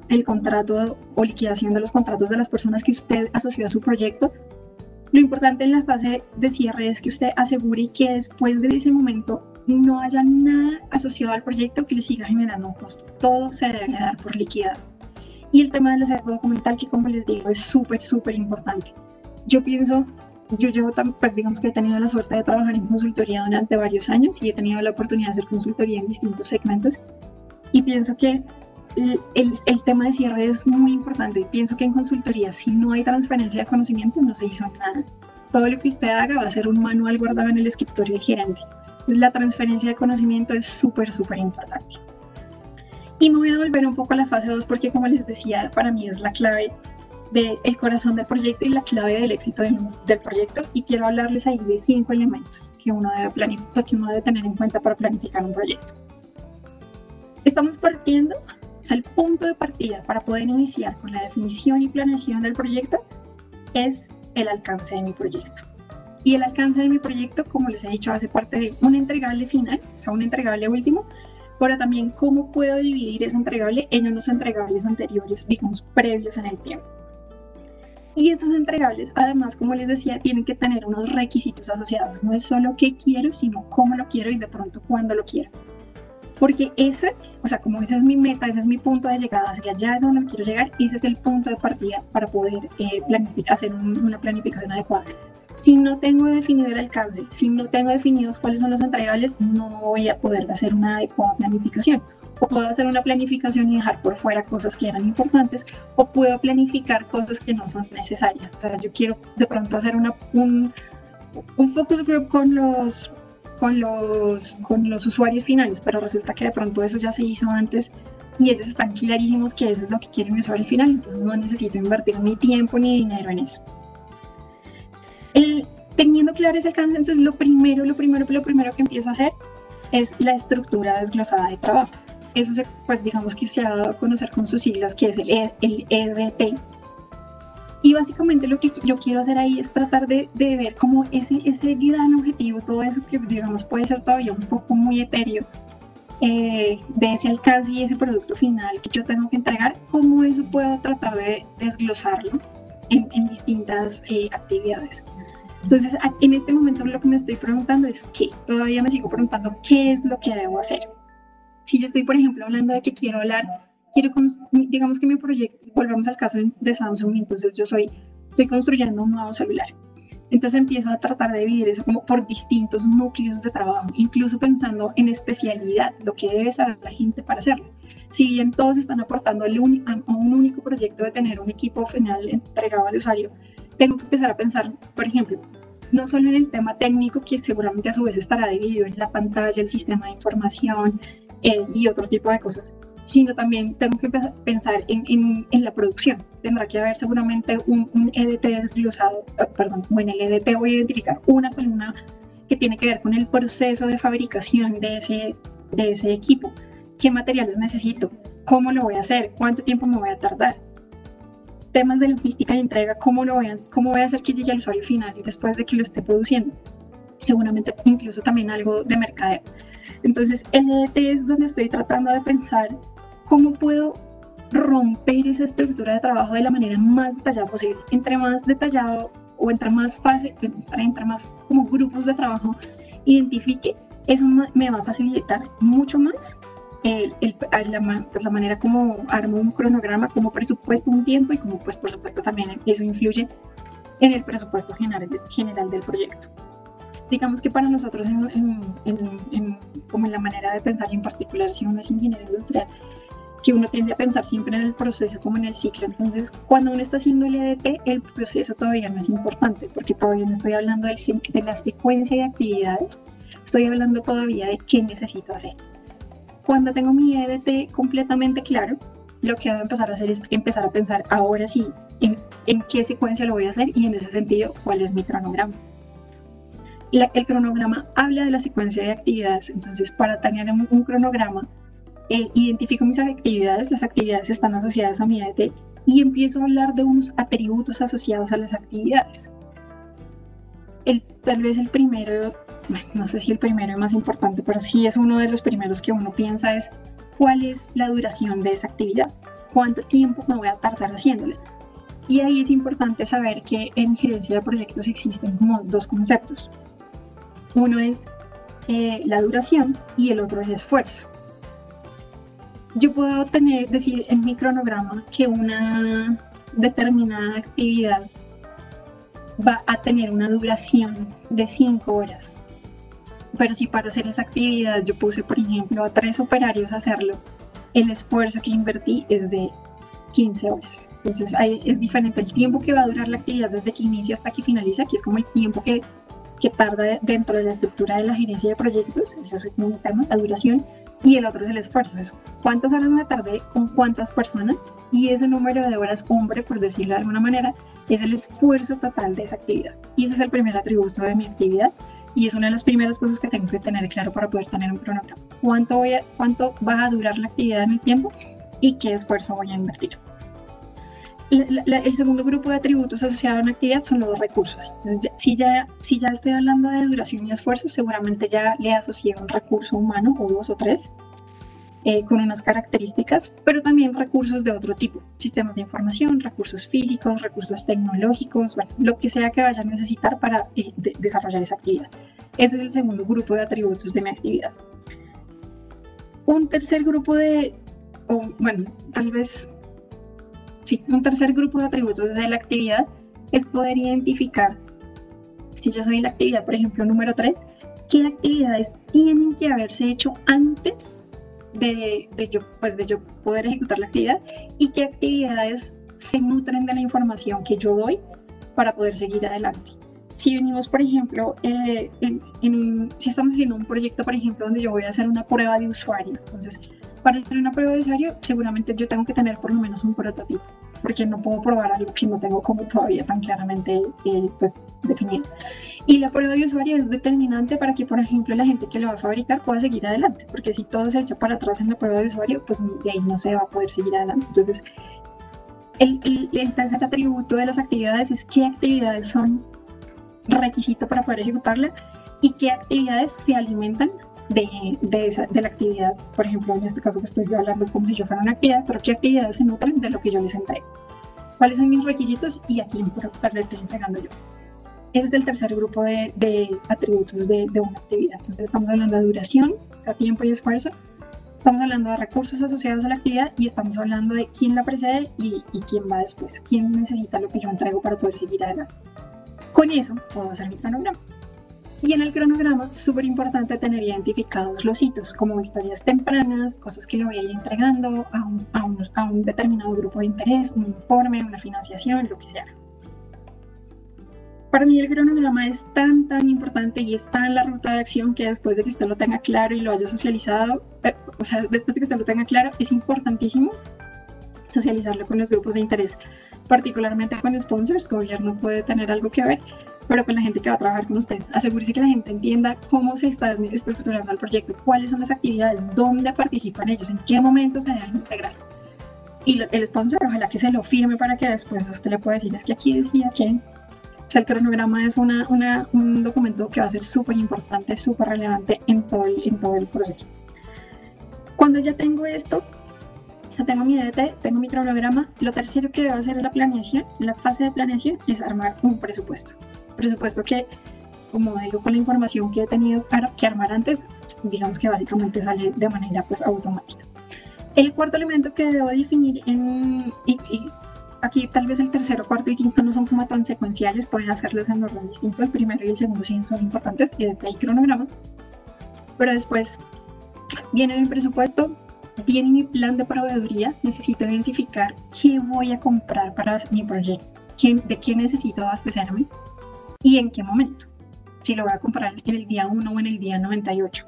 el contrato o liquidación de los contratos de las personas que usted asoció a su proyecto. Lo importante en la fase de cierre es que usted asegure que después de ese momento no haya nada asociado al proyecto que le siga generando un costo. Todo se debe dar por liquidado. Y el tema del acervo documental, que como les digo, es súper, súper importante. Yo pienso, yo llevo, pues digamos que he tenido la suerte de trabajar en consultoría durante varios años y he tenido la oportunidad de hacer consultoría en distintos segmentos. Y pienso que el, el, tema de cierre es muy importante. Pienso que en consultoría, si no hay transferencia de conocimiento, no se hizo nada. Todo lo que usted haga va a ser un manual guardado en el escritorio del gerente. Entonces, la transferencia de conocimiento es súper, súper importante. Y me voy a volver un poco a la fase 2 porque, como les decía, para mí es la clave del corazón del proyecto y la clave del éxito del, del, proyecto. Y quiero hablarles ahí de cinco elementos que uno, debe pues, que uno debe tener en cuenta para planificar un proyecto. Estamos partiendo o el punto de partida para poder iniciar con la definición y planeación del proyecto es el alcance de mi proyecto. Y el alcance de mi proyecto, como les he dicho, hace parte de un entregable final, o sea, un entregable último, pero también cómo puedo dividir ese entregable en unos entregables anteriores, digamos, previos en el tiempo. Y esos entregables, además, como les decía, tienen que tener unos requisitos asociados. No es solo qué quiero, sino cómo lo quiero y de pronto cuándo lo quiero porque ese, o sea, como ese es mi meta, ese es mi punto de llegada, hacia allá es donde quiero llegar, ese es el punto de partida para poder eh, hacer una planificación adecuada. Si no tengo definido el alcance, si no tengo definidos cuáles son los entregables, no voy a poder hacer una adecuada planificación. O puedo hacer una planificación y dejar por fuera cosas que eran importantes, o puedo planificar cosas que no son necesarias. O sea, yo quiero de pronto hacer una, un, un focus group con los con los, con los usuarios finales, pero resulta que de pronto eso ya se hizo antes y ellos están clarísimos que eso es lo que quiere mi usuario final, entonces no necesito invertir ni tiempo ni dinero en eso. El, teniendo claro ese alcance, entonces lo primero, lo primero, lo primero que empiezo a hacer es la estructura desglosada de trabajo. Eso se, pues digamos que se ha dado a conocer con sus siglas, que es el, e, el EDT, y básicamente lo que yo quiero hacer ahí es tratar de, de, ver cómo ese, ese gran objetivo, todo eso que digamos puede ser todavía un poco muy etéreo, eh, de ese alcance y ese producto final que yo tengo que entregar, cómo eso puedo tratar de desglosarlo en, en distintas eh, actividades. Entonces, en este momento lo que me estoy preguntando es qué, todavía me sigo preguntando qué es lo que debo hacer. Si yo estoy, por ejemplo, hablando de que quiero hablar quiero, digamos que mi proyecto, volvemos al caso de Samsung, entonces yo soy, estoy construyendo un nuevo celular. Entonces empiezo a tratar de dividir eso como por distintos núcleos de trabajo, incluso pensando en especialidad, lo que debe saber la gente para hacerlo. Si bien todos están aportando a un único proyecto de tener un equipo final entregado al usuario, tengo que empezar a pensar, por ejemplo, no solo en el tema técnico, que seguramente a su vez estará dividido en la pantalla, el sistema de información eh, y otro tipo de cosas, sino también tengo que pensar en, en, la producción. Tendrá que haber seguramente un, un EDT desglosado, eh, perdón, bueno, el EDT voy a identificar una columna que tiene que ver con el proceso de fabricación de ese, de ese equipo. ¿Qué materiales necesito? ¿Cómo lo voy a hacer? ¿Cuánto tiempo me voy a tardar? Temas de logística y entrega, ¿cómo, lo voy a, cómo voy a hacer que llegue al usuario final y después de que lo esté produciendo? Seguramente incluso también algo de mercadeo. Entonces, el EDT es donde estoy tratando de pensar ¿Cómo puedo romper esa estructura de trabajo de la manera más detallada posible? Entre más detallado o entre más fácil, entre más como grupos de trabajo identifique, eso me va a facilitar mucho más el, la, pues la, manera como armo un cronograma, como presupuesto un tiempo y como pues por supuesto también eso influye en el presupuesto general, general del proyecto digamos que para nosotros en, como en la manera de pensar y en particular si uno es ingeniero industrial, que uno tiende a pensar siempre en el proceso como en el ciclo. Entonces, cuando uno está haciendo el EDT, el proceso todavía no es importante, porque todavía no estoy hablando del, de la secuencia de actividades, estoy hablando todavía de qué necesito hacer. Cuando tengo mi EDT completamente claro, lo que voy a empezar a hacer es empezar a pensar ahora sí en, en qué secuencia lo voy a hacer y en ese sentido cuál es mi cronograma. El cronograma habla de la secuencia de actividades, entonces para tener un, cronograma eh, identifico mis actividades, las actividades están asociadas a mi EDT y empiezo a hablar de unos atributos asociados a las actividades. El, tal vez el primero, no sé si el primero es más importante, pero sí es uno de los primeros que uno piensa es cuál es la duración de esa actividad, cuánto tiempo me voy a tardar haciéndola. Y ahí es importante saber que en gerencia de proyectos existen como dos conceptos. Uno es eh, la duración y el otro es esfuerzo. Yo puedo tener, decir en mi cronograma que una determinada actividad va a tener una duración de 5 horas pero si para hacer esa actividad yo puse, por ejemplo, a tres operarios hacerlo, el esfuerzo que invertí es de 15 horas. Entonces ahí es diferente el tiempo que va a durar la actividad desde que inicia hasta que finaliza, que es como el tiempo que, que tarda dentro de la estructura de la gerencia de proyectos, eso es un tema, la duración, y el otro es el esfuerzo, es cuántas horas me tardé con cuántas personas, y ese número de horas hombre, por decirlo de alguna manera, es el esfuerzo total de esa actividad. Y ese es el primer atributo de mi actividad y es una de las primeras cosas que tengo que tener claro para poder tener un cronograma. ¿Cuánto, voy a, cuánto va a durar la actividad en el tiempo y qué esfuerzo voy a invertir? El segundo grupo de atributos asociados a una actividad son los recursos. Entonces, si, ya, si ya estoy hablando de duración y esfuerzo, seguramente ya le asocié un recurso humano o dos o tres eh, con unas características, pero también recursos de otro tipo, sistemas de información, recursos físicos, recursos tecnológicos, bueno, lo que sea que vaya a necesitar para eh, desarrollar esa actividad. Ese es el segundo grupo de atributos de mi actividad. Un tercer grupo de, o bueno, tal vez, sí, un tercer grupo de atributos de la actividad es poder identificar, si yo soy la actividad, por ejemplo, número 3, qué actividades tienen que haberse hecho antes de, yo, pues de yo poder ejecutar la actividad y qué actividades se nutren de la información que yo doy para poder seguir adelante. Si venimos, por ejemplo, eh, si estamos haciendo un proyecto, por ejemplo, donde yo voy a hacer una prueba de usuario, entonces, para hacer una prueba de usuario, seguramente yo tengo que tener por lo menos un prototipo porque no puedo probar algo que no tengo como todavía tan claramente eh, pues, definido. Y la prueba de usuario es determinante para que, por ejemplo, la gente que lo va a fabricar pueda seguir adelante, porque si todo se echa para atrás en la prueba de usuario, pues de ahí no se va a poder seguir adelante. Entonces, el, el, tercer atributo de las actividades es qué actividades son requisito para poder ejecutarla y qué actividades se alimentan de, de, esa, de, la actividad. Por ejemplo, en este caso que estoy yo hablando como si yo fuera una actividad, pero qué actividades se nutren de lo que yo les entrego. ¿Cuáles son mis requisitos y a quién le estoy entregando yo? Ese es el tercer grupo de, de atributos de, una actividad. Entonces estamos hablando de duración, o sea, tiempo y esfuerzo. Estamos hablando de recursos asociados a la actividad y estamos hablando de quién la precede y, y quién va después, quién necesita lo que yo entrego para poder seguir adelante. Con eso puedo hacer mi cronograma. Y en el cronograma, súper importante tener identificados los hitos, como victorias tempranas, cosas que le voy a ir entregando a un, a, un, a un, determinado grupo de interés, un informe, una financiación, lo que sea. Para mí el cronograma es tan, tan importante y está en la ruta de acción que después de que usted lo tenga claro y lo haya socializado, eh, o sea, después de que usted lo tenga claro, es importantísimo socializarlo con los grupos de interés, particularmente con sponsors. Gobierno puede tener algo que ver, pero con la gente que va a trabajar con usted. Asegúrese que la gente entienda cómo se está estructurando el proyecto, cuáles son las actividades, dónde participan ellos, en qué momento se deben integrar. Y el sponsor, ojalá que se lo firme para que después usted le pueda decir, es que aquí decía que o sea, el cronograma es una, una, un documento que va a ser súper importante, súper relevante en todo, el, en todo el proceso. Cuando ya tengo esto, ya tengo mi DT, tengo mi cronograma, lo tercero que debo hacer es la planeación. La fase de planeación es armar un presupuesto presupuesto que, como digo, con la información que he tenido que armar antes, digamos que básicamente sale de manera pues automática. El cuarto elemento que debo definir en, y, aquí tal vez el tercero, cuarto y quinto no son como tan secuenciales, pueden hacerlos en orden distinto. El primero y el segundo sí son importantes, y de ahí cronograma. Pero después viene mi presupuesto, viene mi plan de proveeduría, necesito identificar qué voy a comprar para mi proyecto, de qué necesito abastecerme y en qué momento. Si lo voy a comprar en el día 1 o en el día 98.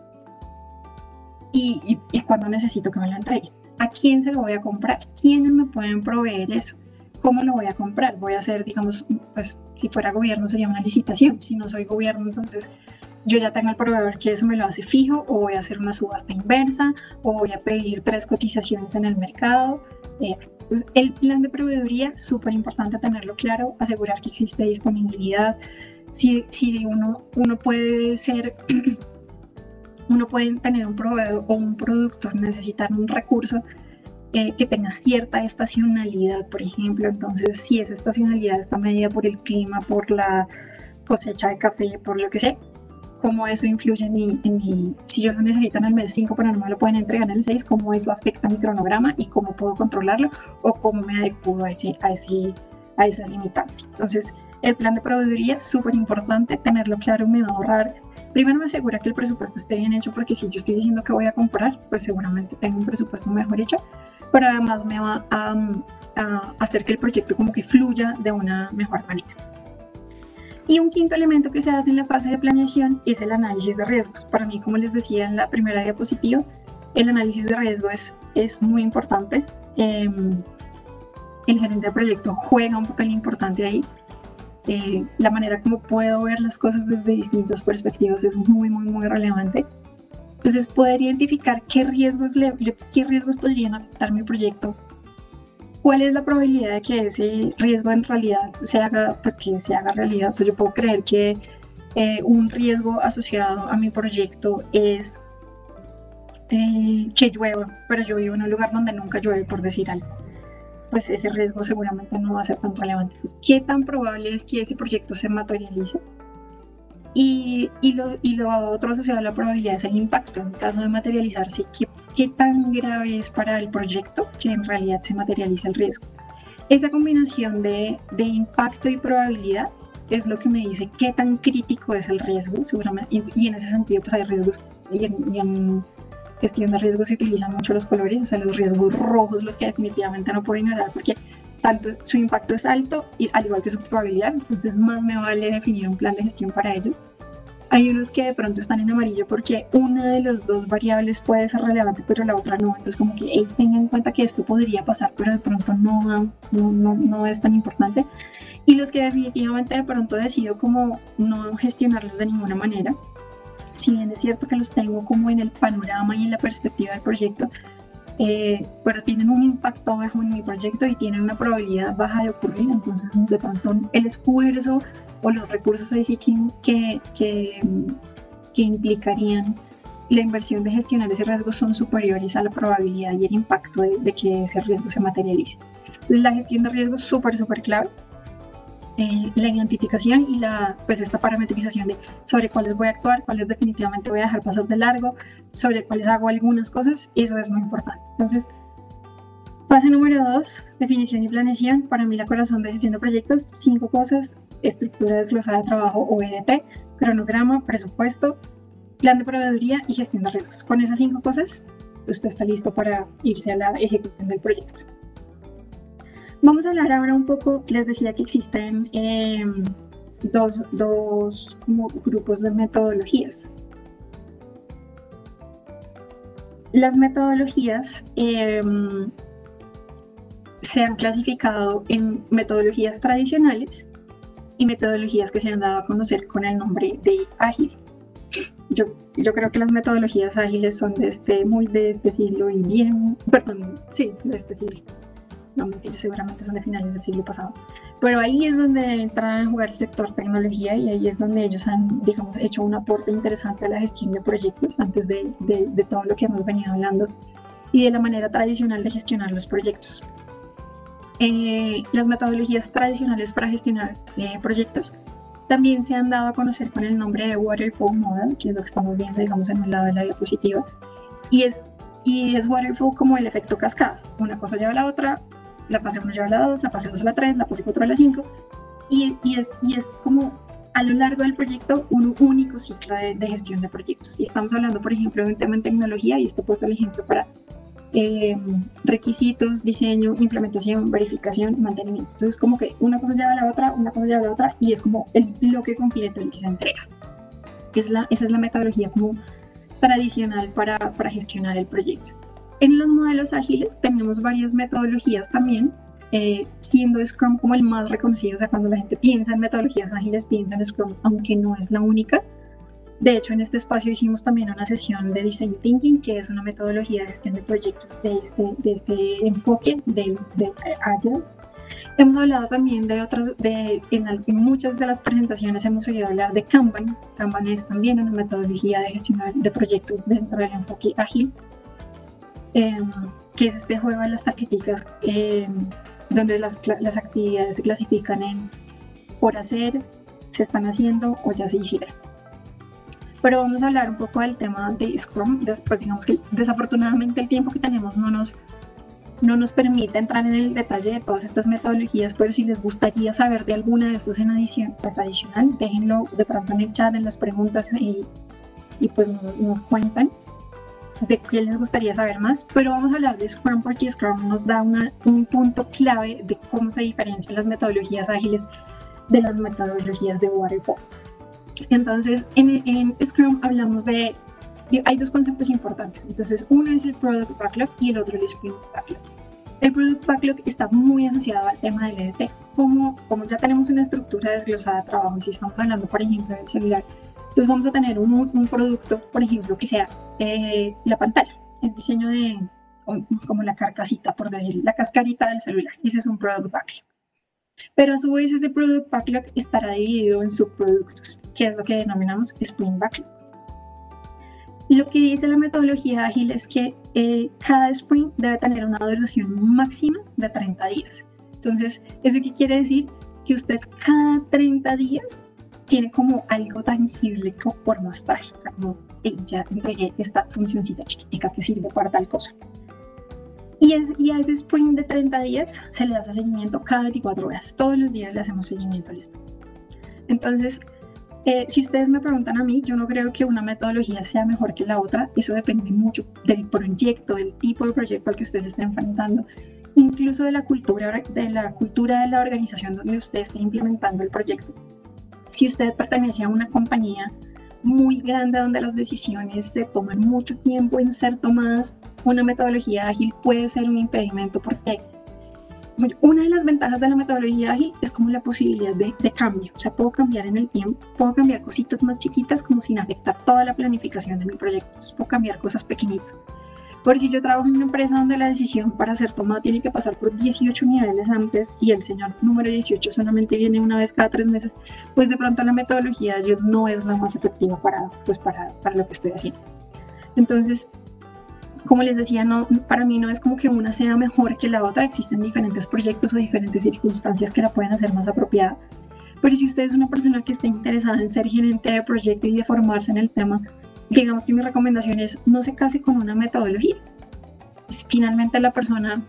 Y, y, y cuándo necesito que me lo entreguen. ¿A quién se lo voy a comprar? ¿Quiénes me pueden proveer eso? ¿Cómo lo voy a comprar? Voy a hacer, digamos, pues si fuera gobierno sería una licitación. Si no soy gobierno, entonces yo ya tengo el proveedor que eso me lo hace fijo o voy a hacer una subasta inversa o voy a pedir tres cotizaciones en el mercado. Eh, entonces, el plan de proveeduría, súper importante tenerlo claro, asegurar que existe disponibilidad. Si, si uno, uno puede ser, [CLEARS THROAT] uno puede tener un proveedor o un productor, necesitar un recurso eh, que tenga cierta estacionalidad, por ejemplo. Entonces, si esa estacionalidad está medida por el clima, por la cosecha de café, por lo que sea, cómo eso influye en mi, si yo lo necesito en el mes 5 pero no me lo pueden entregar en el 6, cómo eso afecta mi cronograma y cómo puedo controlarlo o cómo me adecuo a, ese, a, ese, a esa limitante. Entonces, el plan de proveeduría es súper importante, tenerlo claro me va a ahorrar. Primero me asegura que el presupuesto esté bien hecho porque si yo estoy diciendo que voy a comprar, pues seguramente tengo un presupuesto mejor hecho, pero además me va a, a hacer que el proyecto como que fluya de una mejor manera. Y un quinto elemento que se hace en la fase de planeación es el análisis de riesgos. Para mí, como les decía en la primera diapositiva, el análisis de riesgo es, es muy importante. Em, el gerente de proyecto juega un papel importante ahí. Eh, la manera como puedo ver las cosas desde distintas perspectivas es muy, muy, muy relevante. Entonces, poder identificar qué riesgos, le, qué riesgos podrían afectar mi proyecto ¿cuál es la probabilidad de que ese riesgo en realidad se haga, pues que se haga realidad? O sea, yo puedo creer que eh, un riesgo asociado a mi proyecto es eh, que llueva, pero yo vivo en un lugar donde nunca llueve, por decir algo. Pues ese riesgo seguramente no va a ser tan relevante. Entonces, ¿qué tan probable es que ese proyecto se materialice? Y, y, lo, y lo otro asociado a la probabilidad es el impacto. En caso de materializarse, ¿qué, ¿qué tan grave es para el proyecto que en realidad se materializa el riesgo? Esa combinación de, de impacto y probabilidad es lo que me dice qué tan crítico es el riesgo, seguramente. Y, en ese sentido, pues hay riesgos, y en, y en gestión de riesgos se utilizan mucho los colores, o sea, los riesgos rojos, los que definitivamente no puedo ignorar, porque tanto su impacto es alto, y, al igual que su probabilidad, entonces más me vale definir un plan de gestión para ellos. Hay unos que de pronto están en amarillo porque una de las dos variables puede ser relevante, pero la otra no. Entonces, como que hey, tengan en cuenta que esto podría pasar, pero de pronto no, no, no, no es tan importante. Y los que definitivamente de pronto decido como no gestionarlos de ninguna manera, si bien es cierto que los tengo como en el panorama y en la perspectiva del proyecto, eh, pero tienen un impacto bajo en mi proyecto y tienen una probabilidad baja de ocurrir, entonces de pronto el esfuerzo o los recursos ahí sí que, que, que, implicarían la inversión de gestionar ese riesgo son superiores a la probabilidad y el impacto de, de que ese riesgo se materialice. Entonces la gestión de riesgo es súper, súper clave. Eh, la identificación y la, pues esta parametrización de sobre cuáles voy a actuar, cuáles definitivamente voy a dejar pasar de largo, sobre cuáles hago algunas cosas, eso es muy importante. Entonces, fase número dos, definición y planeación. Para mí la corazón de gestión de proyectos, cinco cosas, estructura desglosada de trabajo o EDT, cronograma, presupuesto, plan de proveeduría y gestión de riesgos. Con esas cinco cosas, usted está listo para irse a la ejecución del proyecto. Vamos a hablar ahora un poco, les decía que existen em, dos, dos grupos de metodologías. Las metodologías em, se han clasificado en metodologías tradicionales y metodologías que se han dado a conocer con el nombre de ágil. Yo, yo creo que las metodologías ágiles son de este, muy de este siglo y bien, perdón, sí, de este siglo no mentir, seguramente son de finales del siglo pasado. Pero ahí es donde entra a jugar el sector tecnología y ahí es donde ellos han, digamos, hecho un aporte interesante a la gestión de proyectos antes de, de, todo lo que hemos venido hablando y de la manera tradicional de gestionar los proyectos. Eh, las metodologías tradicionales para gestionar eh, proyectos también se han dado a conocer con el nombre de Waterfall Model, que es lo que estamos viendo, digamos, en el lado de la diapositiva. Y es, y es Waterfall como el efecto cascada. Una cosa lleva a la otra, la fase 1 lleva a la 2, la fase 2 a la 3, la fase 4 a la 5, y, y, es, y es como a lo largo del proyecto un único ciclo de, gestión de proyectos. Y estamos hablando, por ejemplo, de un tema en tecnología, y esto puesto el ejemplo para eh, requisitos, diseño, implementación, verificación, mantenimiento. Entonces, como que una cosa lleva a la otra, una cosa lleva a la otra, y es como el bloque completo el que se entrega. Es la, esa es la metodología como tradicional para, para gestionar el proyecto. En los modelos ágiles tenemos varias metodologías también, eh, siendo Scrum como el más reconocido, o sea, cuando la gente piensa en metodologías ágiles, piensa en Scrum, aunque no es la única. De hecho, en este espacio hicimos también una sesión de Design Thinking, que es una metodología de gestión de proyectos de este, de este enfoque de, de Agile. Hemos hablado también de otras, de, en, en, muchas de las presentaciones hemos oído hablar de Kanban. Kanban es también una metodología de gestionar de proyectos dentro del enfoque ágil, em, que es este juego de las tarjeticas em, donde las, las actividades se clasifican en por hacer, se están haciendo o ya se hicieron. Pero vamos a hablar un poco del tema de Scrum. Después, digamos que desafortunadamente el tiempo que tenemos no nos, no nos permite entrar en el detalle de todas estas metodologías, pero si les gustaría saber de alguna de estas en adición, pues adicional, déjenlo de pronto en el chat, en las preguntas y, y pues nos, nos cuentan de qué les gustaría saber más, pero vamos a hablar de Scrum porque Scrum nos da un punto clave de cómo se diferencian las metodologías ágiles de las metodologías de Waterfall. Entonces, en, en Scrum hablamos de, hay dos conceptos importantes. Entonces, uno es el Product Backlog y el otro el Sprint Backlog. El Product Backlog está muy asociado al tema del EDT. Como, como ya tenemos una estructura desglosada de trabajo, si estamos hablando, por ejemplo, del celular, entonces vamos a tener un, un producto, por ejemplo, que sea eh, la pantalla, el diseño de como la carcasita, por decir, la cascarita del celular. Ese es un product backlog. Pero a su vez ese product backlog estará dividido en subproductos, que es lo que denominamos sprint backlog. Lo que dice la metodología ágil es que eh, cada sprint debe tener una duración máxima de 30 días. Entonces, ¿eso qué quiere decir? Que usted cada 30 días tiene como algo tangible por mostrar. O sea, como ya entregué esta funcioncita chiquitica que sirve para tal cosa. Y, es, y a ese sprint de 30 días se le hace seguimiento cada 24 horas. Todos los días le hacemos seguimiento al. Entonces, eh, si ustedes me preguntan a mí, yo no creo que una metodología sea mejor que la otra. Eso depende mucho del proyecto, del tipo de proyecto al que usted se esté enfrentando, incluso de la cultura de la, cultura de la organización donde usted esté implementando el proyecto. Si usted pertenece a una compañía muy grande donde las decisiones se toman mucho tiempo en ser tomadas, una metodología ágil puede ser un impedimento porque una de las ventajas de la metodología ágil es como la posibilidad de, de, cambio. O sea, puedo cambiar en el tiempo, puedo cambiar cositas más chiquitas como sin afectar toda la planificación de mi proyecto. puedo cambiar cosas pequeñitas. Por si yo trabajo en una empresa donde la decisión para ser tomada tiene que pasar por 18 niveles antes y el señor número 18 solamente viene una vez cada tres meses, pues de pronto la metodología no es la más efectiva para, pues para, para lo que estoy haciendo. Entonces, como les decía, no, para mí no es como que una sea mejor que la otra, existen diferentes proyectos o diferentes circunstancias que la pueden hacer más apropiada. Pero si usted es una persona que está interesada en ser gerente de proyecto y de formarse en el tema, digamos que mi recomendación es no se case con una metodología. Finalmente la persona,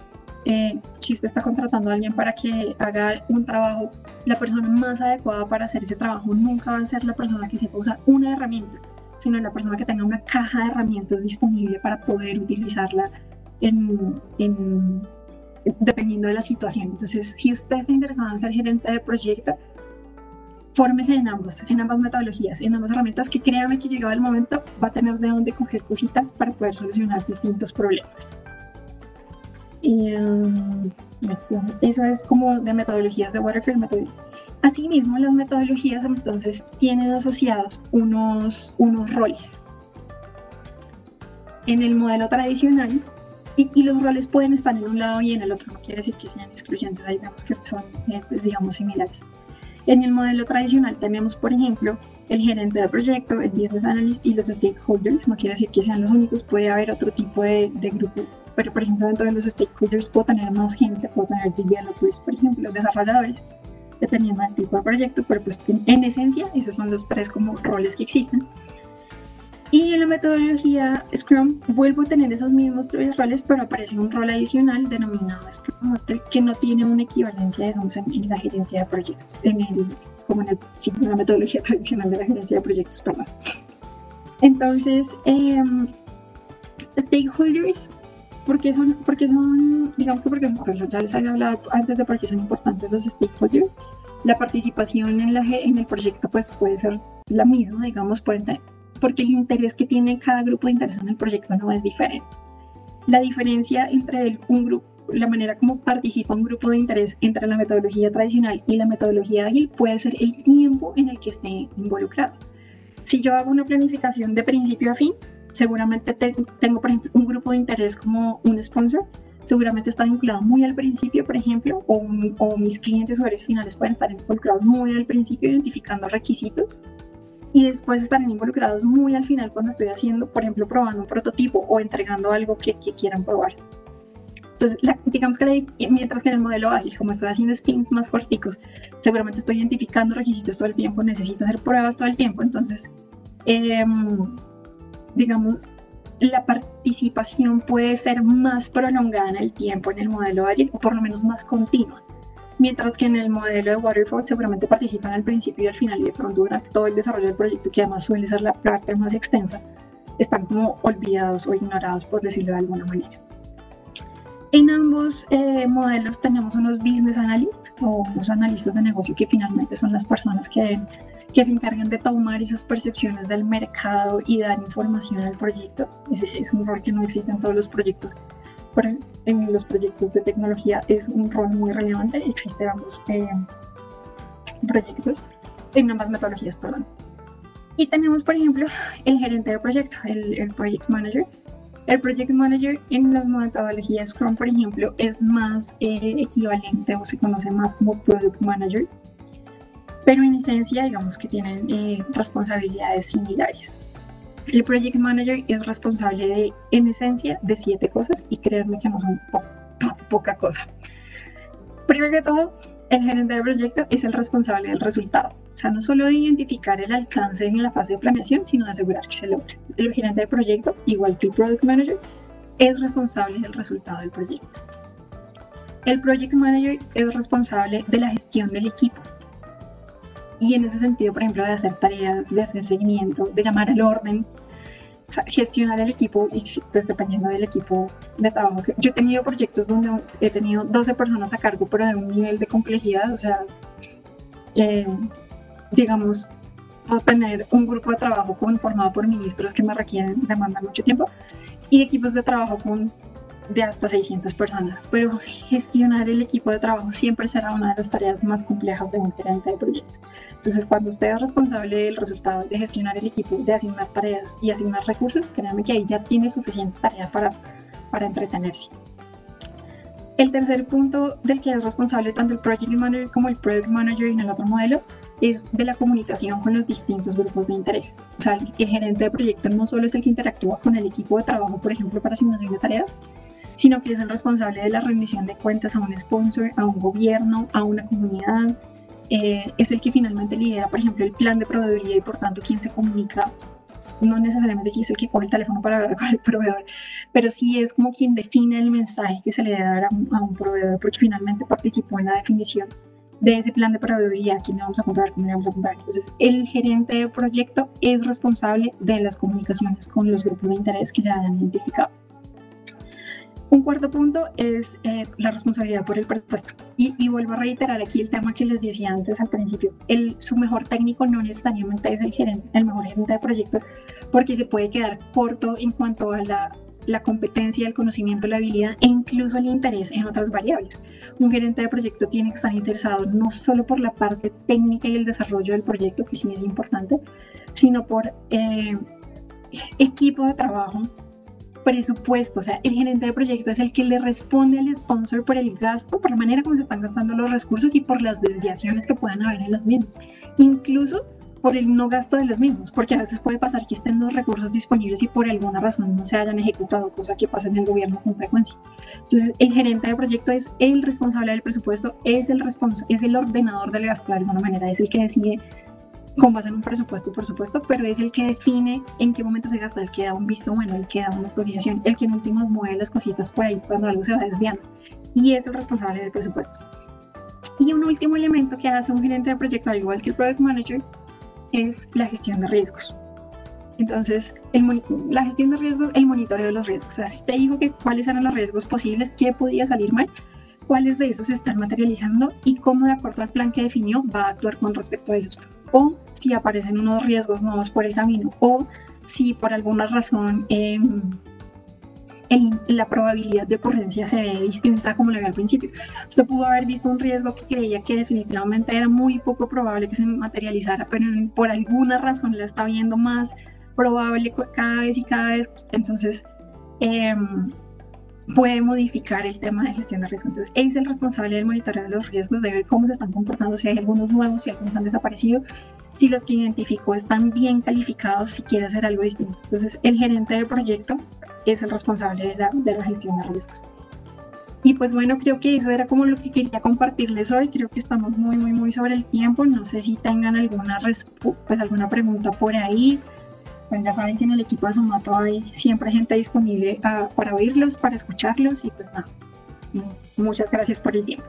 eh, si usted está contratando a alguien para que haga un trabajo, la persona más adecuada para hacer ese trabajo nunca va a ser la persona que sepa usar una herramienta, sino la persona que tenga una caja de herramientas disponible para poder utilizarla en, dependiendo de la situación. Entonces, si usted está interesado en ser gerente de proyecto, fórmese en ambas, en ambas metodologías, en ambas herramientas que créame que llegado el momento va a tener de dónde coger cositas para poder solucionar distintos problemas. Y um, eso es como de metodologías de Waterfield. Asimismo, las metodologías entonces tienen asociados unos, unos roles. En el modelo tradicional, y, y, los roles pueden estar en un lado y en el otro, no quiere decir que sean excluyentes, ahí vemos que son, eh, pues, digamos, similares. En el modelo tradicional tenemos, por ejemplo, el gerente de proyecto, el business analyst y los stakeholders. No quiere decir que sean los únicos, puede haber otro tipo de, grupo. Pero, por ejemplo, dentro de los stakeholders puedo tener más gente, puedo tener developers, por ejemplo, desarrolladores, dependiendo del tipo de proyecto. Pero, pues, en, esencia, esos son los tres como roles que existen. Y en la metodología Scrum vuelvo a tener esos mismos tres roles, pero aparece un rol adicional denominado Scrum Master que no tiene una equivalencia, digamos, en, la gerencia de proyectos, en el, como en, el, la metodología [LAUGHS] tradicional de la gerencia de proyectos, perdón. Entonces, em, stakeholders, porque son, porque son, digamos que porque son, pues ya les había hablado antes de por qué son importantes los stakeholders, la participación en, la, en el proyecto pues puede ser la misma, digamos, pueden porque el interés que tiene cada grupo de interés en el proyecto no es diferente. La diferencia entre un grupo, la manera como participa un grupo de interés entre la metodología tradicional y la metodología ágil puede ser el tiempo en el que esté involucrado. Si yo hago una planificación de principio a fin, seguramente tengo, por ejemplo, un grupo de interés como un sponsor, seguramente está vinculado muy al principio, por ejemplo, o, o mis clientes usuarios finales pueden estar involucrados muy al principio identificando requisitos y después estarán involucrados muy al final cuando estoy haciendo, por ejemplo, probando un prototipo o entregando algo que, quieran probar. Entonces, digamos que mientras que en el modelo ágil, como estoy haciendo spins más corticos, seguramente estoy identificando requisitos todo el tiempo, necesito hacer pruebas todo el tiempo, entonces, em, digamos, la participación puede ser más prolongada en el tiempo en el modelo ágil o por lo menos más continua mientras que en el modelo de Waterfall seguramente participan al principio y al final y de pronto durante todo el desarrollo del proyecto, que además suele ser la parte más extensa, están como olvidados o ignorados, por decirlo de alguna manera. En ambos eh, modelos tenemos unos business analysts o unos analistas de negocio que finalmente son las personas que, que se encargan de tomar esas percepciones del mercado y dar información al proyecto. Es un rol que no existe en todos los proyectos en los proyectos de tecnología es un rol muy relevante. Existen ambos eh, proyectos, en ambas metodologías, perdón. Y tenemos, por ejemplo, el gerente de proyecto, el, el project manager. El project manager en las metodologías Scrum, por ejemplo, es más eh, equivalente o se conoce más como product manager, pero en esencia, digamos que tienen eh, responsabilidades similares. El project manager es responsable de, en esencia, de siete cosas y créanme que no son poca cosa. Primero que todo, el gerente de proyecto es el responsable del resultado. O sea, no solo de identificar el alcance en la fase de planeación, sino de asegurar que se logre. El gerente de proyecto, igual que el product manager, es responsable del resultado del proyecto. El project manager es responsable de la gestión del equipo. Y en ese sentido, por ejemplo, de hacer tareas, de hacer seguimiento, de llamar al orden, o sea, gestionar el equipo y pues dependiendo del equipo de trabajo. Yo he tenido proyectos donde he tenido 12 personas a cargo, pero de un nivel de complejidad, o sea, que digamos, puedo tener un grupo de trabajo conformado por ministros que me requieren, demandan mucho tiempo, y equipos de trabajo con de hasta 600 personas, pero gestionar el equipo de trabajo siempre será una de las tareas más complejas de un gerente de proyectos. Entonces, cuando usted es responsable del resultado de gestionar el equipo, de asignar tareas y asignar recursos, créanme que ahí ya tiene suficiente tarea para, para entretenerse. El tercer punto del que es responsable tanto el Project Manager como el Product Manager en el otro modelo es de la comunicación con los distintos grupos de interés. O sea, el gerente de proyecto no solo es el que interactúa con el equipo de trabajo, por ejemplo, para asignación de tareas, sino que es el responsable de la rendición de cuentas a un sponsor, a un gobierno, a una comunidad. Eh, es el que finalmente lidera, por ejemplo, el plan de proveeduría y por tanto quien se comunica, no necesariamente es el que coge el teléfono para hablar con el proveedor, pero sí es como quien define el mensaje que se le debe dar a un, proveedor, porque finalmente participó en la definición de ese plan de proveeduría, quién le vamos a comprar, cómo le vamos a comprar. Entonces, el gerente de proyecto es responsable de las comunicaciones con los grupos de interés que se hayan identificado. Un cuarto punto es eh, la responsabilidad por el presupuesto. Y, vuelvo a reiterar aquí el tema que les decía antes al principio. El, su mejor técnico no necesariamente es el, gerente, el mejor gerente de proyecto, porque se puede quedar corto en cuanto a la, la competencia, el conocimiento, la habilidad e incluso el interés en otras variables. Un gerente de proyecto tiene que estar interesado no solo por la parte técnica y el desarrollo del proyecto, que sí es importante, sino por eh, equipo de trabajo, presupuesto, o sea, el gerente de proyecto es el que le responde al sponsor por el gasto, por la manera como se están gastando los recursos y por las desviaciones que puedan haber en los mismos, incluso por el no gasto de los mismos, porque a veces puede pasar que estén los recursos disponibles y por alguna razón no se hayan ejecutado, cosa que pasa en el gobierno con frecuencia. Entonces, el gerente de proyecto es el responsable del presupuesto, es el, es el ordenador del gasto de alguna manera, es el que decide con base en un presupuesto, por supuesto, pero es el que define en qué momento se gasta, el que da un visto bueno, el que da una autorización, el que en últimas mueve las cositas por ahí cuando algo se va desviando. Y es el responsable del presupuesto. Y un último elemento que hace un gerente de proyecto, al igual que el project manager, es la gestión de riesgos. Entonces, la gestión de riesgos, el monitoreo de los riesgos. O sea, si te digo que cuáles eran los riesgos posibles, qué podía salir mal, cuáles de esos se están materializando y cómo de acuerdo al plan que definió va a actuar con respecto a esos. O si aparecen unos riesgos nuevos por el camino o si por alguna razón em, la probabilidad de ocurrencia se ve distinta como lo vi al principio. Usted pudo haber visto un riesgo que creía que definitivamente era muy poco probable que se materializara, pero por alguna razón lo está viendo más probable cada vez y cada vez. Entonces, eh, puede modificar el tema de gestión de riesgos. Entonces, es el responsable del monitoreo de los riesgos, de ver cómo se están comportando, si hay algunos nuevos, si algunos han desaparecido, si los que identificó están bien calificados, si quiere hacer algo distinto. Entonces, el gerente del proyecto es el responsable de la, de la gestión de riesgos. Y pues bueno, creo que eso era como lo que quería compartirles hoy. Creo que estamos muy, muy, muy sobre el tiempo. No sé si tengan alguna, pues, alguna pregunta por ahí pues ya saben que en el equipo de Sumato hay siempre gente disponible ah, para oírlos, para escucharlos y pues nada, muchas gracias por el tiempo.